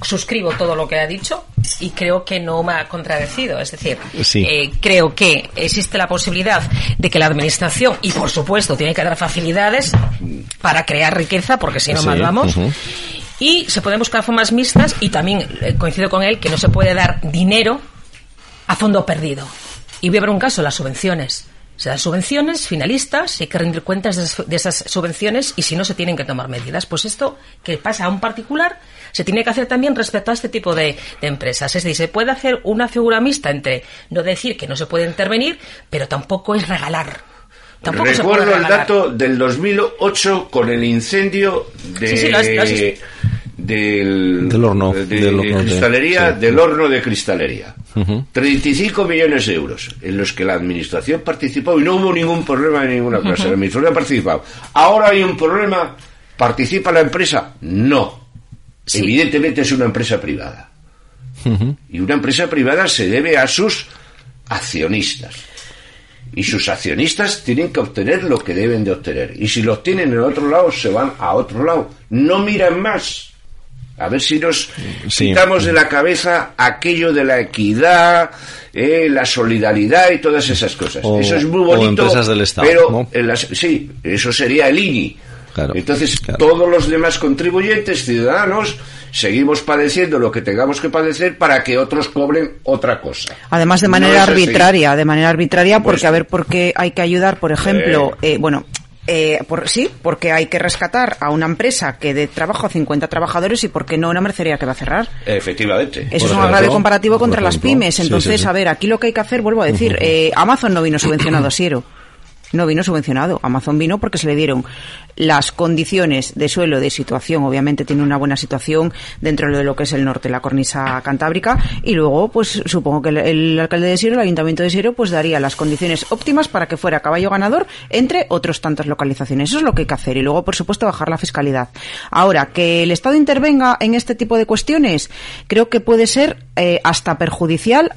suscribo todo lo que ha dicho y creo que no me ha contradecido. Es decir, Sí. eh, creo que existe la posibilidad de que la administración, y por supuesto tiene que dar facilidades para crear riqueza, porque si no Sí, mal vamos. Y se pueden buscar formas mixtas y también eh, coincido con él que no se puede dar dinero a fondo perdido. Y voy a ver un caso, las subvenciones. Se dan subvenciones finalistas y hay que rendir cuentas de esas, de esas subvenciones y si no se tienen que tomar medidas. Pues esto que pasa a un particular se tiene que hacer también respecto a este tipo de, de empresas. Es decir, se puede hacer una figura mixta entre no decir que no se puede intervenir, pero tampoco es regalar. Tampoco se puede Recuerdo el regalar. dato del 2008 con el incendio de, Sí, sí, lo has- lo has- del, Del horno, de, del horno de- cristalería, sí. del horno de cristalería. Ujú. 35 millones de euros en los que la administración participó y no hubo ningún problema en ninguna clase. La administración ha participado. Ahora hay un problema. ¿Participa la empresa? No. Sí. Evidentemente es una empresa privada. Y una empresa privada se debe a sus accionistas. Y sus accionistas tienen que obtener lo que deben de obtener. Y si lo obtienen en otro lado, se van a otro lado. No miran más. A ver si nos Sí. quitamos de la cabeza aquello de la equidad, eh, la solidaridad y todas esas cosas. O- eso es muy o bonito. empresas del Estado, Pero ¿no? en las- sí, eso sería el INI. Claro, Entonces, claro. todos los demás contribuyentes, ciudadanos, seguimos padeciendo lo que tengamos que padecer para que otros cobren otra cosa. Además, de manera arbitraria, de manera arbitraria, porque Pues- a ver por qué hay que ayudar, por ejemplo, eh, bueno, eh, por, sí, porque hay que rescatar a una empresa que de trabajo a 50 trabajadores y porque no una mercería que va a cerrar. Efectivamente. Eso Por es un agravio comparativo contra las pymes. sí, Entonces, sí, sí. a ver, aquí lo que hay que hacer, vuelvo a decir, eh, Amazon no vino subvencionado a Siero. No vino subvencionado. Amazon vino porque se le dieron las condiciones de suelo, de situación. Obviamente tiene una buena situación dentro de lo que es el norte, la cornisa cantábrica. Y luego, pues supongo que el, alcalde de Siero, el ayuntamiento de Siero, pues daría las condiciones óptimas para que fuera caballo ganador entre otros tantas localizaciones. Eso es lo que hay que hacer. Y luego, por supuesto, bajar la fiscalidad. Ahora, que el Estado intervenga en este tipo de cuestiones, creo que puede ser eh, hasta perjudicial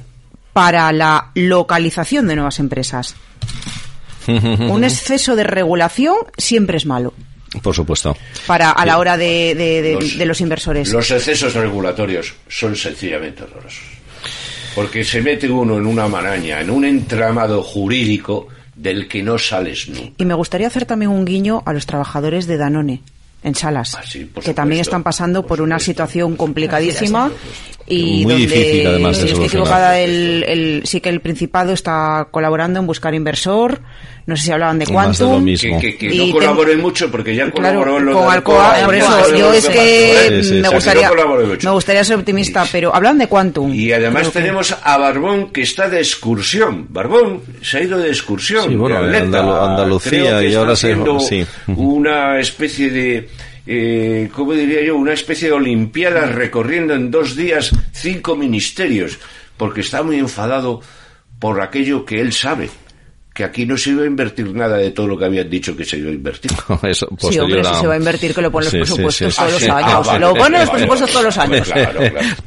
para la localización de nuevas empresas. Un exceso de regulación siempre es malo Por supuesto. para a la hora de, de- de- Los- de los inversores. Los excesos regulatorios son sencillamente horrorosos. Porque se mete uno en una maraña, en un entramado jurídico del que no sales nunca. Y me gustaría hacer también un guiño a los trabajadores de Danone en Salas, Ah, sí, que también están pasando por por, una situación complicadísima y Muy donde difícil, además, de si estoy solucionar. equivocada el, el- sí que el Principado está colaborando en buscar inversor. No sé si hablaban de Quantum. Que, que- que Y no ten- mucho porque ya Claro, colaboraron los con Alcoa, Alcoa, por eso yo es que. Sí, sí, me gustaría no me gustaría ser optimista, pero hablan de Quantum. Y además tenemos a Barbón que está de excursión. Barbón se ha ido de excursión. Sí, bueno, de de atleta. Andalu- Andalucía y ahora se- haciendo sí. una especie de, eh, ¿cómo diría yo? Una especie de olimpiada recorriendo en dos días cinco ministerios, porque está muy enfadado por aquello que él sabe, que aquí no se iba a invertir nada de todo lo que habían dicho que se iba a invertir. Eso, Sí, hombre, posterior a- si se va a invertir, que lo ponen los sí, presupuestos sí, todos sí, los años. Ah, vale, lo ponen los vale, presupuestos todos los años. Claro, claro.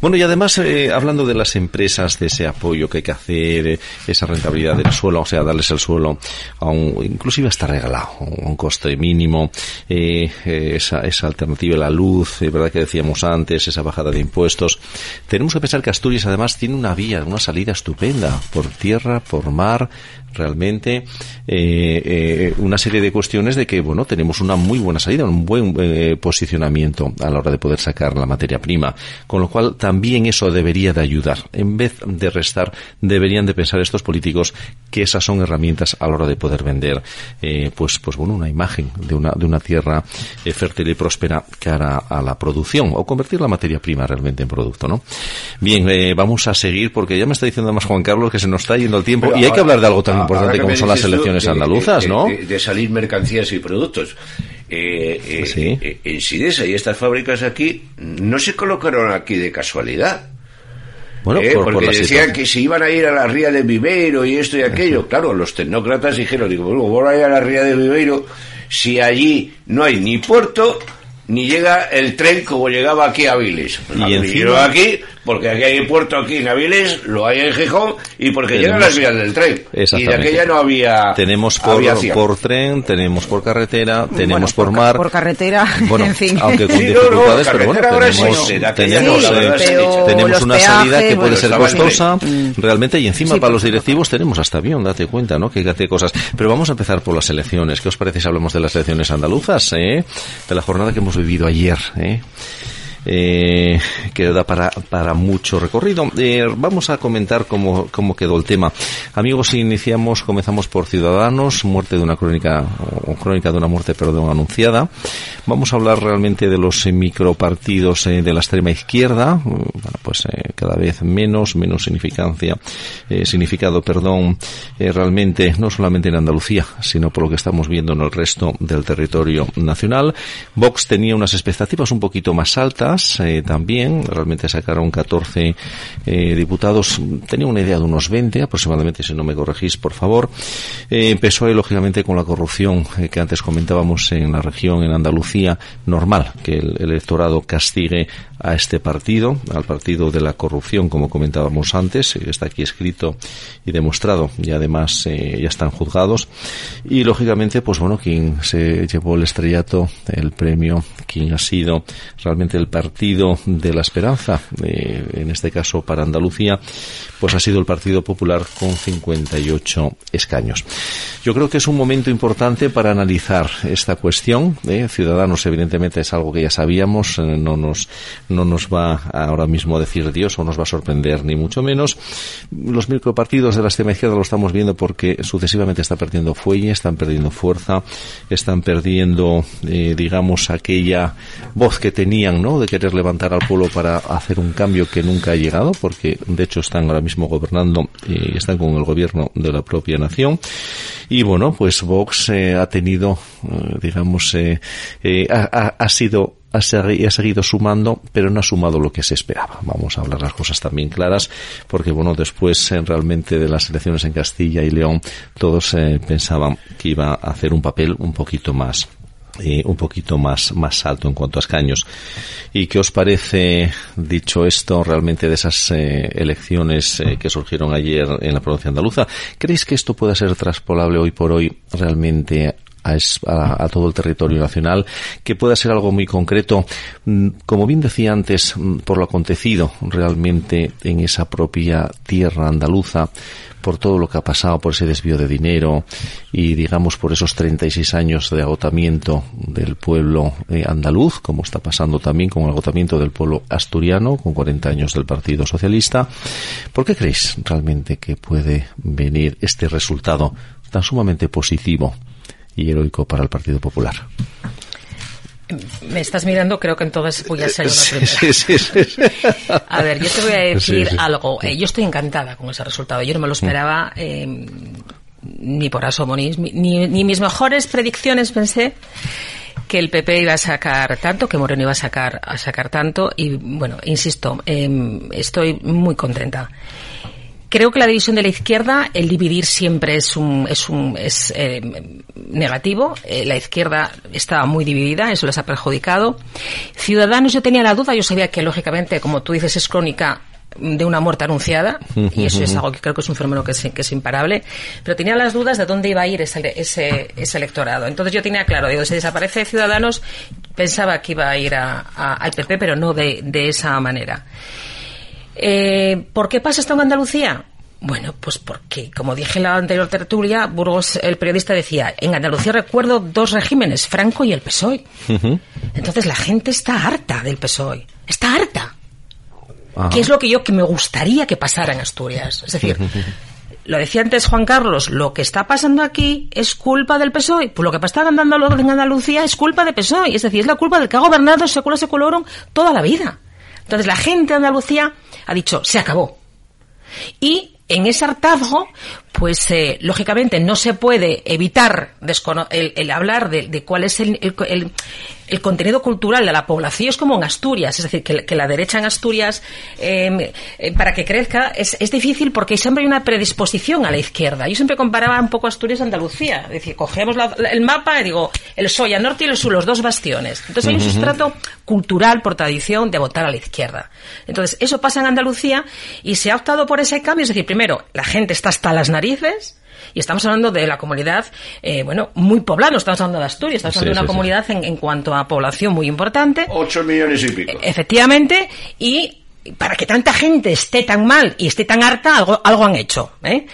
Bueno, y además, eh, hablando de las empresas, de ese apoyo que hay que hacer, eh, esa rentabilidad del suelo, o sea, darles el suelo a un, inclusive hasta regalado, a un coste mínimo, eh, eh, esa, esa alternativa la luz, eh, verdad que decíamos antes, esa bajada de impuestos. Tenemos que pensar que Asturias además tiene una vía, una salida estupenda, por tierra, por mar, realmente eh, eh, una serie de cuestiones de que bueno tenemos una muy buena salida un buen eh, posicionamiento a la hora de poder sacar la materia prima. Con lo cual también eso debería de ayudar. En vez de restar deberían de pensar estos políticos que esas son herramientas a la hora de poder vender eh, pues pues bueno una imagen de una de una tierra eh, fértil y próspera cara a la producción o convertir la materia prima realmente en producto no bien vamos a seguir porque ya me está diciendo además Juan Carlos que se nos está yendo el tiempo Pero y hay que hablar de algo tan importante como son las elecciones de- andaluzas, de- ¿no? De, de salir mercancías y productos. Eh, eh, Sí. eh, en Sidesa y estas fábricas aquí no se colocaron aquí de casualidad. Bueno, Eh, por, por porque la decían situación. que se iban a ir a la ría de Viveiro y esto y aquello. Claro, los tecnócratas dijeron, digo, bueno, voy a ir a la ría de Viveiro si allí no hay ni puerto ni llega el tren como llegaba aquí a Avilés. Pues Y encima- aquí porque aquí hay puerto aquí en Avilés, lo hay en Gijón y porque llegan las vías del tren. Y de aquella no había Tenemos por, aviación. por tren, tenemos por carretera, tenemos Bueno, por, mar. Por carretera, Bueno, en fin. aunque con Sí, no, no, dificultades, pero bueno, tenemos, sí, tenemos, eh, tenemos una peajes, salida que puede ser costosa, Mm. realmente, y encima Sí, para los directivos tenemos hasta avión, date cuenta, ¿no? Que hace cosas. Pero vamos a empezar por las elecciones. ¿Qué os parece si hablamos de las elecciones andaluzas, eh? De la jornada que hemos vivido ayer, eh? Eh, que da para, para mucho recorrido. Eh, vamos a comentar cómo, cómo quedó el tema. Amigos, iniciamos, comenzamos por Ciudadanos, muerte de una crónica, o crónica de una muerte, perdón, anunciada. Vamos a hablar realmente de los micropartidos eh, de la extrema izquierda, pues eh, cada vez menos, menos significancia, significado, perdón, realmente no solamente en Andalucía, sino por lo que estamos viendo en el resto del territorio nacional. Vox tenía unas expectativas un poquito más altas eh, también, realmente sacaron 14 eh, diputados, tenía una idea de unos 20 aproximadamente, si no me corregís, por favor. Eh, empezó ahí, lógicamente, con la corrupción eh, que antes comentábamos en la región, en Andalucía, normal que el electorado castigue a este partido, al partido de la corrupción, como comentábamos antes, eh, está aquí escrito y demostrado, y además eh, ya están juzgados. Y lógicamente, pues bueno, quien se llevó el estrellato, el premio, quien ha sido realmente el partido de la esperanza, eh, en este caso para Andalucía, pues ha sido el Partido Popular con 58 escaños. Yo creo que es un momento importante para analizar esta cuestión. eh. Ciudadanos, evidentemente, es algo que ya sabíamos, eh, no nos, no nos va ahora mismo a decir Dios o nos va a sorprender, ni mucho menos. Los micropartidos de la extrema izquierda lo estamos viendo porque sucesivamente están perdiendo fuelle, están perdiendo fuerza, están perdiendo, eh, digamos, aquella voz que tenían, ¿no? Querer levantar al pueblo para hacer un cambio que nunca ha llegado, porque de hecho están ahora mismo gobernando y están con el gobierno de la propia nación. Y bueno, pues Vox eh, ha tenido, eh, digamos, eh, eh, ha, ha- sido ha seguido sumando, pero no ha sumado lo que se esperaba. Vamos a hablar las cosas también claras, porque bueno, después eh, realmente de las elecciones en Castilla y León, todos eh, pensaban que iba a hacer un papel un poquito más eh, un poquito más, más alto en cuanto a escaños. ¿Y qué os parece, dicho esto, realmente de esas eh, elecciones eh, que surgieron ayer en la provincia andaluza? ¿Creéis que esto pueda ser traspolable hoy por hoy realmente a, a- a todo el territorio nacional, que pueda ser algo muy concreto, mm, como bien decía antes, mm, por lo acontecido realmente en esa propia tierra andaluza, por todo lo que ha pasado, por ese desvío de dinero y digamos por esos 36 años de agotamiento del pueblo eh, andaluz, como está pasando también con el agotamiento del pueblo asturiano, con 40 años del Partido Socialista. ¿Por qué creéis realmente que puede venir este resultado tan sumamente positivo y heroico para el Partido Popular? Me estás mirando, creo que entonces voy a ser una primera. sí, sí, sí. A ver, yo te voy a decir algo. Eh, yo estoy encantada con ese resultado. Yo no me lo esperaba eh, ni por asomo, ni, ni, ni mis mejores predicciones pensé que el PP iba a sacar tanto, que Moreno iba a sacar, a sacar tanto. Y bueno, insisto, eh, estoy muy contenta. Creo que la división de la izquierda, el dividir siempre es un, es un, es eh, negativo. Eh, la izquierda estaba muy dividida, eso les ha perjudicado. Ciudadanos, yo tenía la duda, yo sabía que lógicamente, como tú dices, es crónica de una muerte anunciada, y eso es algo que creo que es un fenómeno que es, que es imparable, pero tenía las dudas de dónde iba a ir ese, ese, ese electorado. Entonces yo tenía claro, digo, si desaparece Ciudadanos, pensaba que iba a ir a, al PP, pero no de, de esa manera. Eh, ¿Por qué pasa esto en Andalucía? Bueno, pues porque, como dije en la anterior tertulia, Burgos, el periodista decía, en Andalucía recuerdo dos regímenes, Franco y el PSOE. Entonces la gente está harta del PSOE. Está harta. ¿Qué es lo que yo que me gustaría que pasara en Asturias? Es decir, lo decía antes Juan Carlos, lo que está pasando aquí es culpa del PSOE. Pues lo que pasa en Andalucía es culpa del PSOE. Es decir, es la culpa del que ha gobernado secula secularum toda la vida. Entonces la gente de Andalucía ha dicho, se acabó. Y en ese hartazgo, pues eh, lógicamente no se puede evitar el, hablar de, cuál es el, el, contenido cultural de la población. Es como en Asturias, es decir, que, la derecha en Asturias, em, eh, para que crezca, es, es, difícil porque siempre hay una predisposición a la izquierda. Yo siempre comparaba un poco Asturias y Andalucía. Es decir, cogemos el mapa y digo, el Soya Norte y el Sur, los dos bastiones. Entonces hay un sustrato cultural, por tradición, de votar a la izquierda. Entonces, eso pasa en Andalucía y se ha optado por ese cambio. Es decir, primero, la gente está hasta las narices y estamos hablando de la comunidad, eh, bueno, muy poblada, estamos hablando de Asturias, estamos hablando de una comunidad en, en, cuanto a población muy importante. Ocho millones y pico. Efectivamente, y para que tanta gente esté tan mal y esté tan harta, algo, algo han hecho. ¿eh?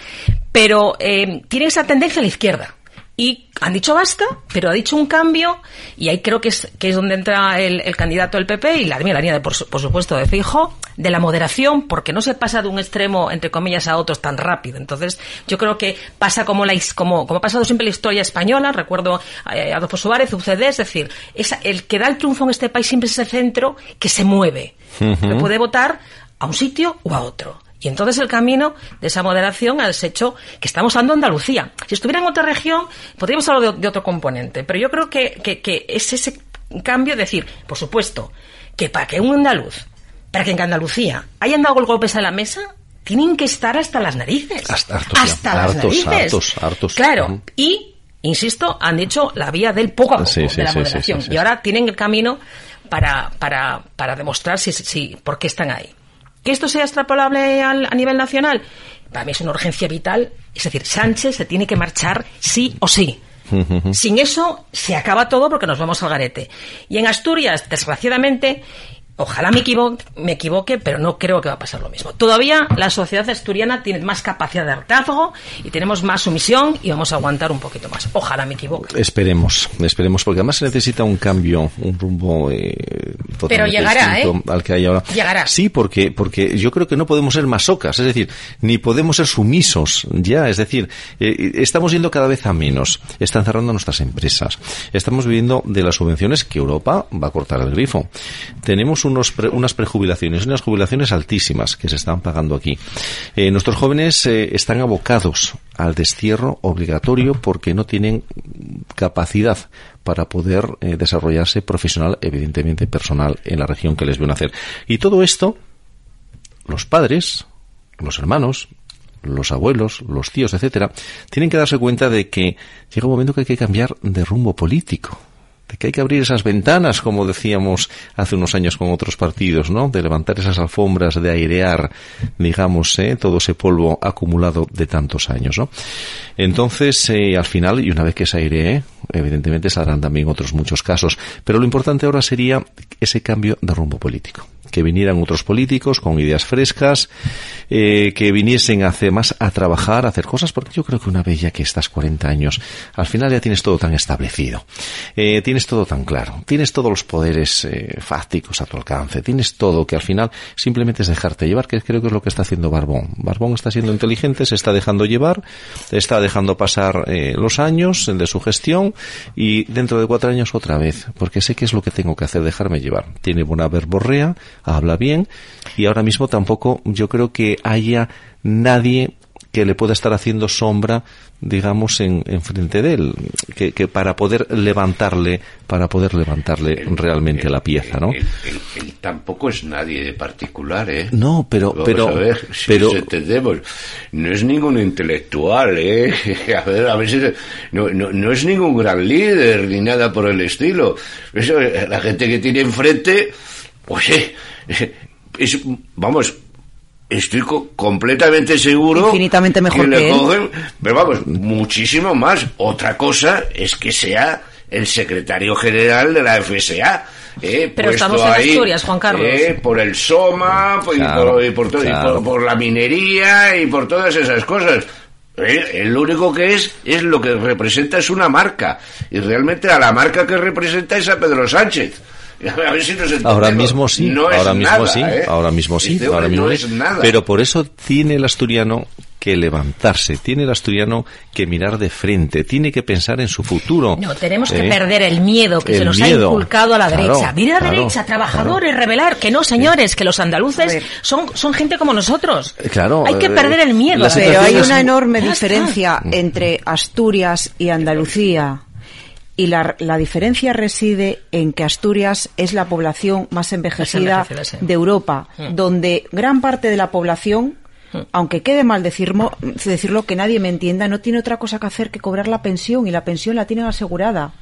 Pero eh, tiene esa tendencia a la izquierda y han dicho basta, pero ha dicho un cambio y ahí creo que es, que es donde entra el, candidato del PP y la, la línea, de, por, supuesto, de Fijo, de la moderación, porque no se pasa de un extremo, entre comillas, a otros tan rápido. Entonces, yo creo que pasa como, la, como, como ha pasado siempre la historia española, recuerdo a Adolfo Suárez, UCD, es decir, el que da el triunfo en este país siempre es ese centro que se mueve, que puede votar a un sitio o a otro. Y entonces el camino de esa moderación ha hecho que estamos hablando de Andalucía. Si estuviera en otra región, podríamos hablar de, otro componente. Pero yo creo que, que, es ese cambio de decir, por supuesto, que para que un andaluz, para que en Andalucía hayan dado golpes a la mesa, tienen que estar hasta las narices. Hasta, hasta las narices. Hartos, hartos. Claro. Y, insisto, han dicho la vía del poco a poco, de la moderación. y ahora tienen el camino para, para, para demostrar si, si, por qué están ahí. ¿Que esto sea extrapolable al, a nivel nacional? Para mí es una urgencia vital. Es decir, Sánchez se tiene que marchar sí o sí. Sin eso se acaba todo porque nos vamos al garete. Y en Asturias, desgraciadamente, Ojalá me equivoque, me equivoque, pero no creo que va a pasar lo mismo. Todavía la sociedad asturiana tiene más capacidad de hartazgo y tenemos más sumisión y vamos a aguantar un poquito más. Ojalá me equivoque. Esperemos, esperemos, porque además se necesita un cambio, un rumbo eh, totalmente pero llegará, ¿eh? al que hay ahora. Llegará. Sí, porque, porque yo creo que no podemos ser masocas, es decir, ni podemos ser sumisos ya, es decir, eh, estamos yendo cada vez a menos, están cerrando nuestras empresas, estamos viviendo de las subvenciones que Europa va a cortar el grifo. Tenemos unos unas prejubilaciones, unas jubilaciones altísimas que se están pagando aquí. Eh, nuestros jóvenes eh, están abocados al destierro obligatorio porque no tienen capacidad para poder eh, desarrollarse profesional, evidentemente personal, en la región que les vio nacer. Y todo esto, los padres, los hermanos, los abuelos, los tíos, etcétera, tienen que darse cuenta de que llega un momento que hay que cambiar de rumbo político que hay que abrir esas ventanas, como decíamos hace unos años con otros partidos, ¿no? De levantar esas alfombras, de airear, digamos, ¿eh? todo ese polvo acumulado de tantos años, ¿no? Entonces, eh, al final, y una vez que se airee, evidentemente saldrán también otros muchos casos. Pero lo importante ahora sería ese cambio de rumbo político que vinieran otros políticos con ideas frescas, eh, que viniesen a hacer más a trabajar, a hacer cosas, porque yo creo que una vez ya que estás 40 años, al final ya tienes todo tan establecido, eh, tienes todo tan claro, tienes todos los poderes eh, fácticos a tu alcance, tienes todo que al final simplemente es dejarte llevar, que creo que es lo que está haciendo Barbón. Barbón está siendo inteligente, se está dejando llevar, está dejando pasar eh, los años de su gestión y dentro de cuatro años otra vez, porque sé que es lo que tengo que hacer, dejarme llevar. Tiene buena verborrea, habla bien y ahora mismo tampoco yo creo que haya nadie que le pueda estar haciendo sombra, digamos, en, en frente de él, que, que, para poder levantarle, para poder levantarle realmente la pieza, ¿no? Él, tampoco es nadie de particular, ¿eh? No, pero, Vamos pero, a ver, si pero, entendemos, no es ningún intelectual, ¿eh? A ver, a ver si, no, no, no es ningún gran líder ni nada por el estilo. Eso, la gente que tiene enfrente, oye, es, vamos, estoy co completamente seguro infinitamente mejor que, que le él. cogen, pero vamos, muchísimo más. Otra cosa es que sea el secretario general de la FSA. Eh, Pero estamos en ahí, Asturias, Juan Carlos. eh, por el SOMA por- Claro, y, por, y por todo- y claro. por- por la minería y por todas esas cosas. Eh, lo único que es, es lo que representa es una marca. Y realmente a la marca que representa es a Pedro Sánchez. A ver si nos entendemos. Ahora mismo sí, No es ahora mismo nada, sí, ¿eh? ahora mismo sí, Este ahora mismo no sí. es nada. Pero por eso tiene el asturiano que levantarse, tiene el asturiano que mirar de frente, tiene que pensar en su futuro. No, tenemos que ¿eh? perder el miedo que El se nos miedo. ha inculcado a la Claro, derecha. Mira a la claro, derecha, trabajadores, revelar. Que no, señores, que los andaluces son, son gente como nosotros. Eh, claro, Hay que eh, perder el miedo. Pero hay una enorme diferencia entre Asturias y Andalucía. Y la, la diferencia reside en que Asturias es la población más envejecida envejecida, sí. de Europa, Mm. donde gran parte de la población, aunque quede mal decirlo, decirlo, que nadie me entienda, no tiene otra cosa que hacer que cobrar la pensión y la pensión la tienen asegurada.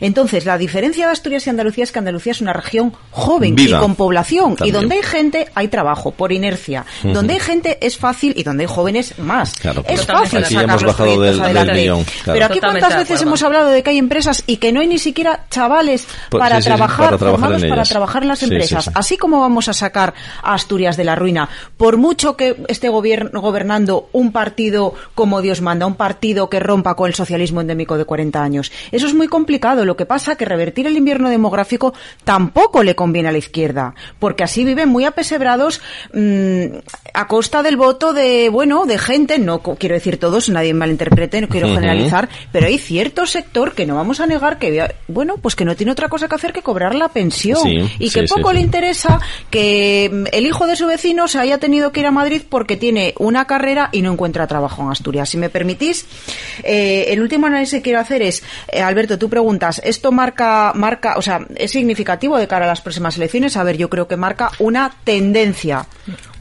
Entonces, la diferencia de Asturias y Andalucía es que Andalucía es una región joven Viva. y con población. También. Y donde hay gente, hay trabajo, por inercia. Donde hay gente es fácil y donde hay jóvenes, más. Claro, es fácil Aquí sacar hemos los bajado proyectos del- del adelante. claro. Pero aquí Totalmente cuántas veces hemos hablado de que hay empresas y que no hay ni siquiera chavales Pues, para, sí, sí, sí, trabajar, para trabajar formados en para trabajar en las Sí, sí, empresas. sí. Así como vamos a sacar a Asturias de la ruina, por mucho que esté gobierno, gobernando un partido como Dios manda, un partido que rompa con el socialismo endémico de 40 años. Eso es muy complicado. Lo que pasa que revertir el invierno demográfico tampoco le conviene a la izquierda, porque así viven muy apesebrados mm, a costa del voto de, bueno, de gente, no quiero decir todos, nadie malinterprete, no quiero generalizar, pero hay cierto sector que no vamos a negar que, bueno, pues que no tiene otra cosa que hacer que cobrar la pensión Sí, y que sí, poco sí. le interesa que mm, el hijo de su vecino se haya tenido que ir a Madrid porque tiene una carrera y no encuentra trabajo en Asturias. Si me permitís, eh, el último análisis que quiero hacer es, eh, Alberto, tú preguntas, ¿esto marca, marca, o sea, es significativo de cara a las próximas elecciones? A ver, yo creo que marca una tendencia,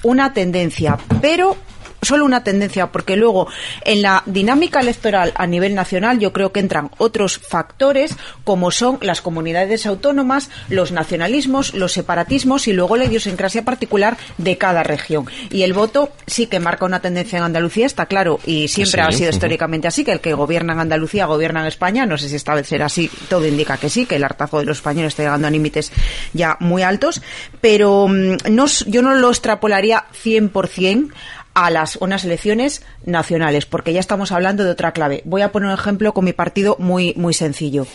una tendencia, pero solo una tendencia, porque luego en la dinámica electoral a nivel nacional yo creo que entran otros factores como son las comunidades autónomas, los nacionalismos, los separatismos y luego la idiosincrasia particular de cada región. Y el voto sí que marca una tendencia en Andalucía, está claro, y siempre ha sido históricamente así, que el que gobierna en Andalucía gobierna en España, no sé si esta vez será así, todo indica que sí, que el hartazgo de los españoles está llegando a límites ya muy altos, pero mm, no, yo no lo extrapolaría 100% a las unas elecciones nacionales, porque ya estamos hablando de otra clave. Voy a poner un ejemplo con mi partido muy muy sencillo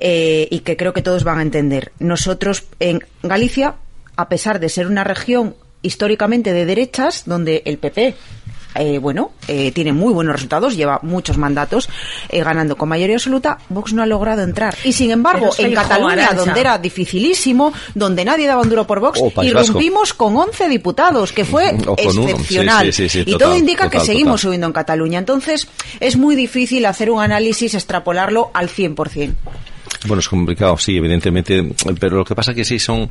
eh, y que creo que todos van a entender. Nosotros en Galicia, a pesar de ser una región históricamente de derechas, donde el PP eh, bueno, eh, tiene muy buenos resultados, lleva muchos mandatos eh, ganando con mayoría absoluta, Vox no ha logrado entrar. Y sin embargo, en Cataluña, donde era dificilísimo, donde nadie daba un duro por Vox, O País Vasco. irrumpimos con 11 diputados, que fue O con uno. Sí, excepcional. sí, sí, sí, y todo indica que total, seguimos total. subiendo en Cataluña. Entonces, es muy difícil hacer un análisis, extrapolarlo al 100%. Bueno, es complicado, sí, evidentemente, pero lo que pasa que sí son,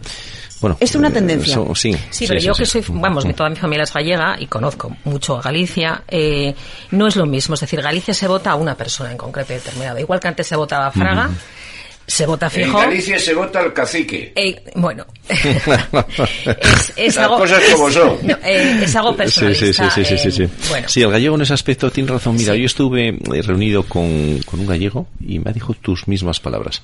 bueno, Es una eh, tendencia. son- sí, Sí, pero yo que sí. soy, vamos, mi- toda mi familia es gallega y conozco mucho a Galicia, eh, no es lo mismo. Es decir, Galicia se vota a una persona en concreto determinada. Igual que antes se votaba a Fraga, se vota En fijo. Galicia se vota al cacique. Eh, bueno, es, es Las algo, cosas como es- son. no, eh, es algo personalista. sí, sí, sí, sí, sí, eh, sí. Bueno, Sí, el gallego en ese aspecto tiene razón. Mira, Sí. yo estuve eh, reunido con, con un gallego y me dijo tus mismas palabras.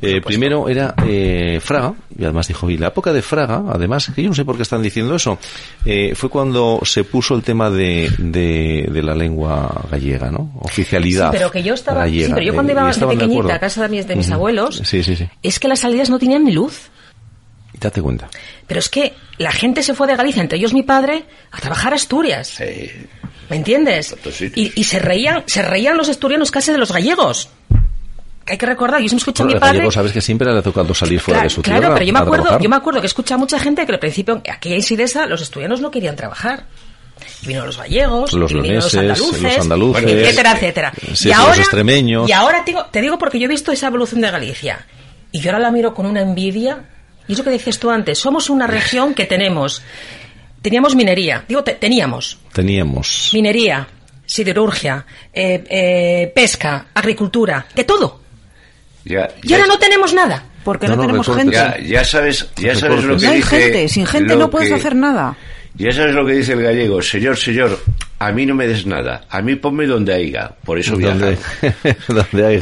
Eh, primero era eh, Fraga, y además dijo, y la época de Fraga, además, que yo no sé por qué están diciendo eso, eh, fue cuando se puso el tema de, de, de la lengua gallega, ¿no? Oficialidad. Sí, pero que yo estaba, gallega. sí, pero yo cuando Eh, iba y de pequeñita a casa de mis, de mis abuelos, Sí, sí, sí. es que las salidas no tenían ni luz. Date cuenta. Pero es que la gente se fue de Galicia, entre ellos mi padre, a trabajar a Asturias. Eh, ¿Me entiendes? Y, y se reían, se reían los asturianos casi de los gallegos. Hay que recordar, yo siempre escuché a Bueno, mi el padre. gallego sabes que siempre le ha tocado salir fuera claro, de su claro, tierra. pero yo me a acuerdo, yo me acuerdo que escuché a mucha gente que al principio, aquella insidesa, los asturianos no querían trabajar. Y vino los gallegos, Los vinieron los leoneses, andaluces, los andaluces, etcétera, etcétera. sí, y los ahora, extremeños. Y ahora te digo, te digo porque yo he visto esa evolución de Galicia. Y yo ahora la miro con una envidia. Y eso que decías tú antes, somos una región que tenemos. Teníamos minería, digo, te- teníamos Teníamos. minería, siderurgia, eh, eh, pesca, agricultura, de todo. Ya, Y ahora no tenemos nada. Porque No, no, no, tenemos gente. ya, ya sabes, ya sabes lo que No hay dice. gente, sin gente no puedes que- hacer nada. Ya sabes lo que dice el gallego, señor, señor, a mí no me des nada, a mí ponme donde haya, por eso ¿Dónde, viaja. ¿Dónde hay?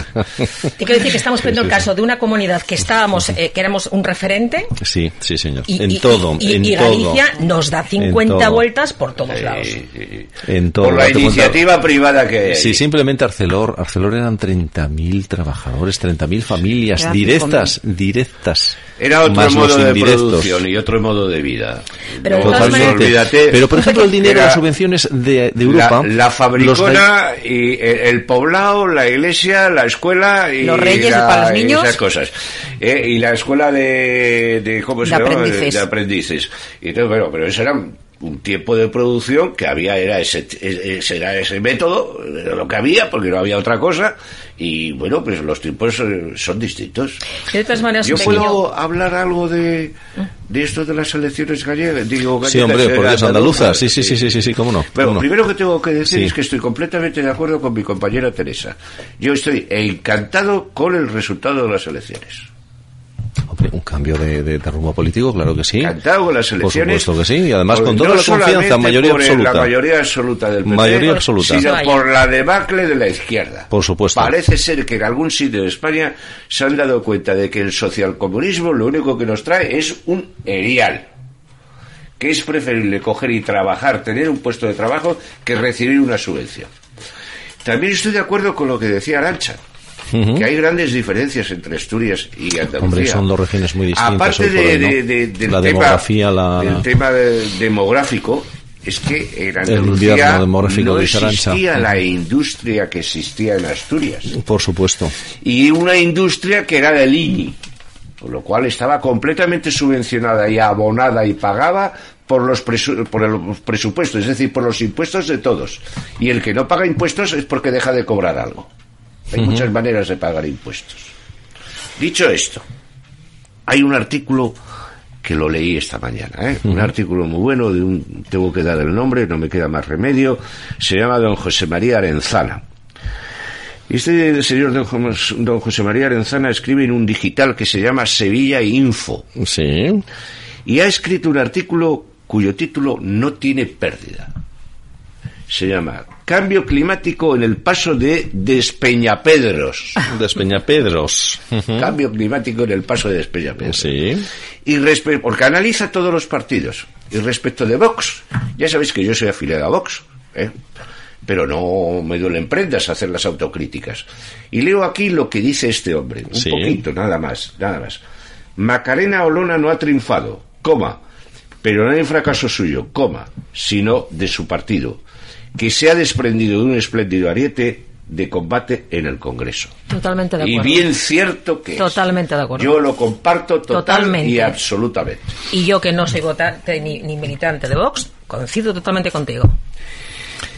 Te quiero decir que estamos viendo el caso de una comunidad que estábamos, eh, que éramos un referente. Sí, sí, señor. Y, en y- todo, y- en y todo. Galicia nos da 50 todo. vueltas por todos Sí, lados. sí, sí. En todo. Por la cuenta- iniciativa privada que hay. Sí, simplemente Arcelor. Arcelor eran 30.000 trabajadores, 30.000 familias Eran directas, directas. Era otro más modo de producción y otro modo de vida. Pero No, olvídate. Pero, por ejemplo, el dinero, Era las subvenciones de, de Europa. La, la los fabricona y el, el poblado, la iglesia, la escuela y Los reyes la- para los niños. esas cosas. Eh, y la escuela de, de ¿cómo se De llama? aprendices. De, aprendices. Y entonces, bueno, pero eso era un tiempo de producción que había, era ese, ese, era ese método, era lo que había, porque no había otra cosa. Y bueno, pues los tiempos eh, son distintos. De todas maneras, Yo pequeño- puedo hablar algo de, de esto de las elecciones gallegas, digo, Sí, hombre, eh, por Dios, andaluzas. andaluza. Sí, sí, sí, sí, sí, sí, cómo no. Pero cómo no. primero que tengo que decir Sí. es que estoy completamente de acuerdo con mi compañera Teresa. Yo estoy encantado con el resultado de las elecciones. Cambio de, de- de rumbo político, claro que sí. Encantado con las Por elecciones. supuesto que sí, y además Por- con toda no la confianza, mayoría por absoluta. La mayoría absoluta del PP, Mayoría absoluta. Sino por la debacle de la izquierda. Por supuesto. Parece ser que en algún sitio de España se han dado cuenta de que el socialcomunismo lo único que nos trae es un erial. Que es preferible coger y trabajar, tener un puesto de trabajo, que recibir una subvención. También estoy de acuerdo con lo que decía Arancha. Que hay grandes diferencias entre Asturias y Andalucía. Hombre, son dos regiones muy distintas. Aparte de, hoy, ¿no? de- de- del la tema, demografía, la, del tema de- demográfico, es que en Andalucía invierno demográfico no de existía la industria que existía en Asturias. por supuesto. Y una industria que era del INI, por lo cual estaba completamente subvencionada y abonada y pagada por los, presu- por los presupuestos, es decir, por los impuestos de todos. Y el que no paga impuestos es porque deja de cobrar algo. Hay muchas maneras de pagar impuestos. Dicho esto, hay un artículo que lo leí esta mañana, ¿eh? un artículo muy bueno, de un, tengo que dar el nombre, no me queda más remedio, se llama don José María Arenzana. Y este señor don, Jos- don José María Arenzana escribe en un digital que se llama Sevilla Info Sí. y ha escrito un artículo cuyo título no tiene pérdida. Se llama Cambio climático en el paso de Despeñapedros. Despeñapedros. Cambio climático en el paso de Despeñapedros. Sí. Y porque analiza todos los partidos. Y respecto de Vox, ya sabéis que yo soy afiliado a Vox, ¿eh? pero no me duelen prendas hacer las autocríticas. Y leo aquí lo que dice este hombre, un Sí. poquito, nada más, nada más. Macarena Olona no ha triunfado, coma, pero no hay fracaso suyo, coma, sino de su partido, que se ha desprendido de un espléndido ariete de combate en el Congreso. Totalmente de Y acuerdo. bien cierto que es. Totalmente de acuerdo. Yo lo comparto total Totalmente. y absolutamente. Y yo que no soy votante ni, ni militante de Vox, coincido totalmente contigo.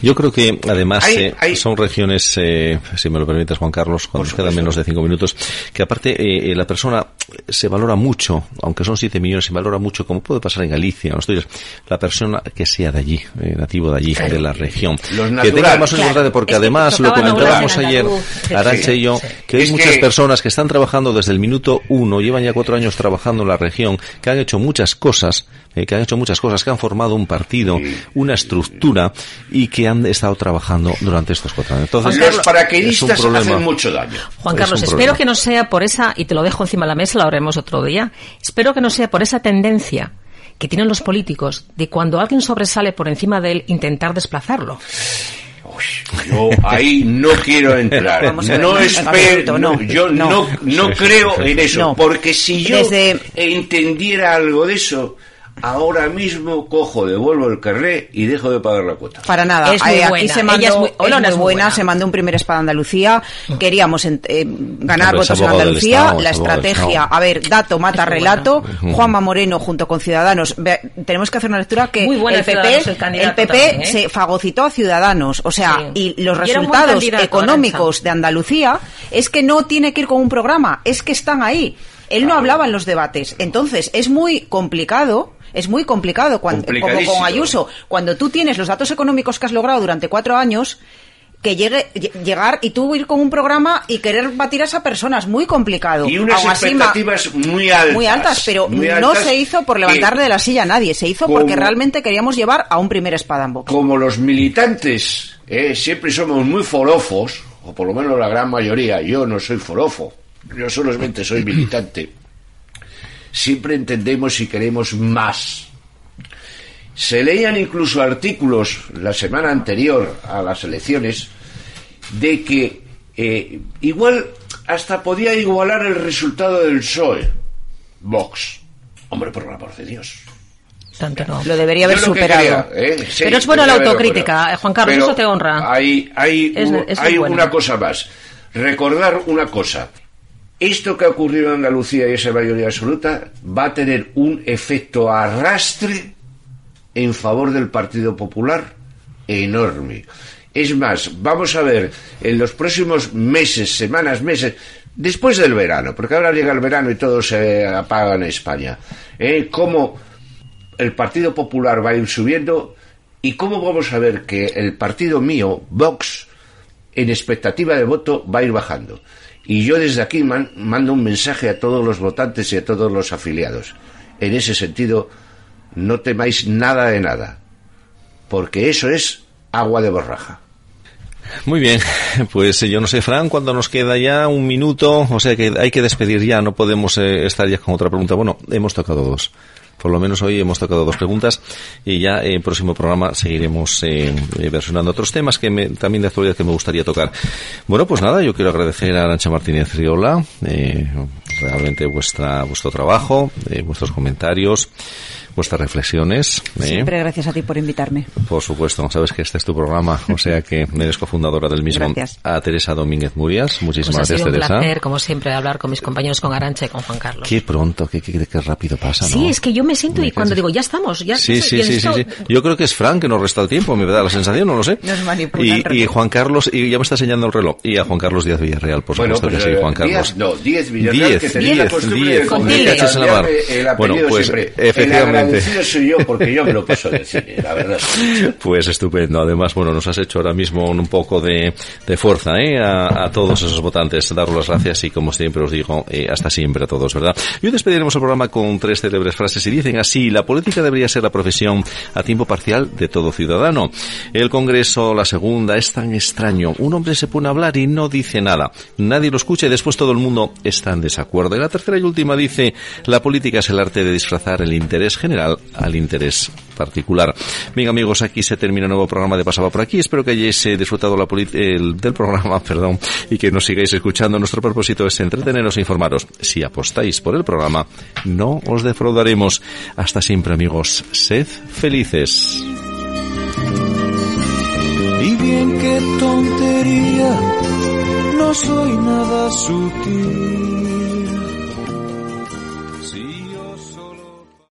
Yo creo que además Hay- eh, hay- son regiones, eh, si me lo permites Juan Carlos, cuando nos quedan menos de cinco minutos, que aparte eh, eh, la persona se valora mucho, aunque son siete millones, se valora mucho, como puede pasar en Galicia, en Asturias, la persona que sea de allí, eh, nativo de allí, Claro. de la región. Los que tenga más Claro. importante, porque Es que además lo comentábamos ayer, sí, Arancha y yo, sí. que hay Es muchas que- personas que están trabajando desde el minuto uno, llevan ya cuatro años trabajando en la región, que han hecho muchas cosas, eh, que han hecho muchas cosas, que han formado un partido, una estructura y que han estado trabajando durante estos cuatro años. Entonces, Los es un paracaidistas hacen mucho daño. Juan Carlos, espero problema. que no sea por esa, y te lo dejo encima de la mesa, lo haremos otro día, espero que no sea por esa tendencia que tienen los políticos de cuando alguien sobresale por encima de él intentar desplazarlo. Uy, yo ahí no quiero entrar. Ver, no espero, no, yo no, No. creo en eso, No. porque si yo Desde- entendiera algo de eso, ahora mismo cojo, devuelvo el carré y dejo de pagar la cuota. Para nada. Es muy Eh, aquí buena. se mandó, Ella es muy- Olona es es muy buena, buena. se mandó un primer espada a Andalucía. Queríamos en- eh, ganar votos en Andalucía. Estado, la estrategia, a ver, dato mata relato. buena. Juanma Moreno junto con Ciudadanos. Ve- tenemos que hacer una lectura que Muy buena el PP, el PP también, ¿eh? se fagocitó a Ciudadanos. O sea, Sí. y los resultados económicos de Andalucía es que no tiene que ir con un programa, es que están ahí. Él no hablaba en los debates. Entonces, es muy complicado. Es muy complicado cuando, como con Ayuso, cuando tú tienes los datos económicos que has logrado durante cuatro años, que llegue lle- llegar y tú ir con un programa y querer batir a esa persona es muy complicado. Y unas Aún así, ma- expectativas muy altas. muy altas, pero muy no se hizo por levantarle de la silla a nadie, se hizo como- porque realmente queríamos llevar a un primer espada en boca. Como los militantes eh, siempre somos muy forofos, o por lo menos la gran mayoría, yo no soy forofo, yo solamente soy militante, siempre entendemos y queremos más. Se leían incluso artículos la semana anterior a las elecciones de que eh, igual hasta podía igualar el resultado del PSOE, Vox. Hombre, por amor de Dios. Tanto no. Lo debería haber lo superado. ¿eh? Sí, Pero es buena la autocrítica, Juan Carlos, Pero eso te honra. Hay, hay, Es- un- es hay una cosa más. Recordar una cosa. Esto que ha ocurrido en Andalucía y esa mayoría absoluta va a tener un efecto arrastre en favor del Partido Popular enorme. Es más, vamos a ver en los próximos meses, semanas, meses, después del verano, porque ahora llega el verano y todo se apaga en España, ¿eh? cómo el Partido Popular va a ir subiendo y cómo vamos a ver que el partido mío, Vox, en expectativa de voto va a ir bajando. Y yo desde aquí man- mando un mensaje a todos los votantes y a todos los afiliados. En ese sentido, no temáis nada de nada, porque eso es agua de borraja. Muy bien, pues eh, yo no sé, Fran, cuando nos queda ya un minuto, o sea que hay que despedir ya, no podemos eh, estar ya con otra pregunta. Bueno, hemos tocado dos. Por lo menos hoy hemos tocado dos preguntas y ya en el próximo programa seguiremos eh, eh, versionando otros temas que me- también de actualidad que me gustaría tocar. Bueno, pues nada, yo quiero agradecer a Arancha Martínez Riola eh, realmente vuestra vuestro trabajo, eh, vuestros comentarios, vuestras reflexiones. eh. Siempre gracias a ti por invitarme. Por supuesto, sabes que este es tu programa, o sea que eres cofundadora del mismo. Gracias. A Teresa Domínguez Murias, Pues muchísimas ha gracias, sido un Teresa. placer, como siempre, hablar con mis compañeros, con Arancha y con Juan Carlos. Qué pronto, qué, qué, qué rápido pasa, ¿no? Sí, es que yo me siento y cuando digo, ya estamos, ya Sí, sí, sí, sí, esto- sí. Yo creo que es Frank que nos resta el tiempo, me da la sensación, no lo sé. Nos manipula Y, y Juan Carlos, y ya me está enseñando el reloj. Y a Juan Carlos Díaz Villarreal, por Bueno, supuesto pues, que sí, Juan Díaz, Carlos. no, Díez Villarreal, Diez, que tenía la diez, costumbre diez, de Con diez, tilde. echas en la mar. cambiarme el apellido Bueno, pues siempre. efectivamente. Agradecido soy yo, porque yo me lo paso de cine, la verdad. Pues estupendo. Además, bueno, nos has hecho ahora mismo un poco de, de fuerza ¿eh? a, a todos esos votantes. Daros las gracias y, como siempre os digo, eh, hasta siempre a todos, ¿verdad? Y hoy despediremos el programa con tres célebres frases y dicen así, la política debería ser la profesión a tiempo parcial de todo ciudadano. El Congreso, la segunda, es tan extraño. Un hombre se pone a hablar y no dice nada. Nadie lo escucha y después todo el mundo está en desacuerdo. Y la tercera y última dice, la política es el arte de disfrazar el interés general al interés particular. Bien amigos, aquí se termina el nuevo programa de Pasaba por aquí. Espero que hayáis eh, disfrutado la el- del programa, perdón, y que nos sigáis escuchando. Nuestro propósito es entreteneros e informaros. Si apostáis por el programa, no os defraudaremos. Hasta siempre amigos, sed felices. Y bien qué tontería, no soy nada sutil.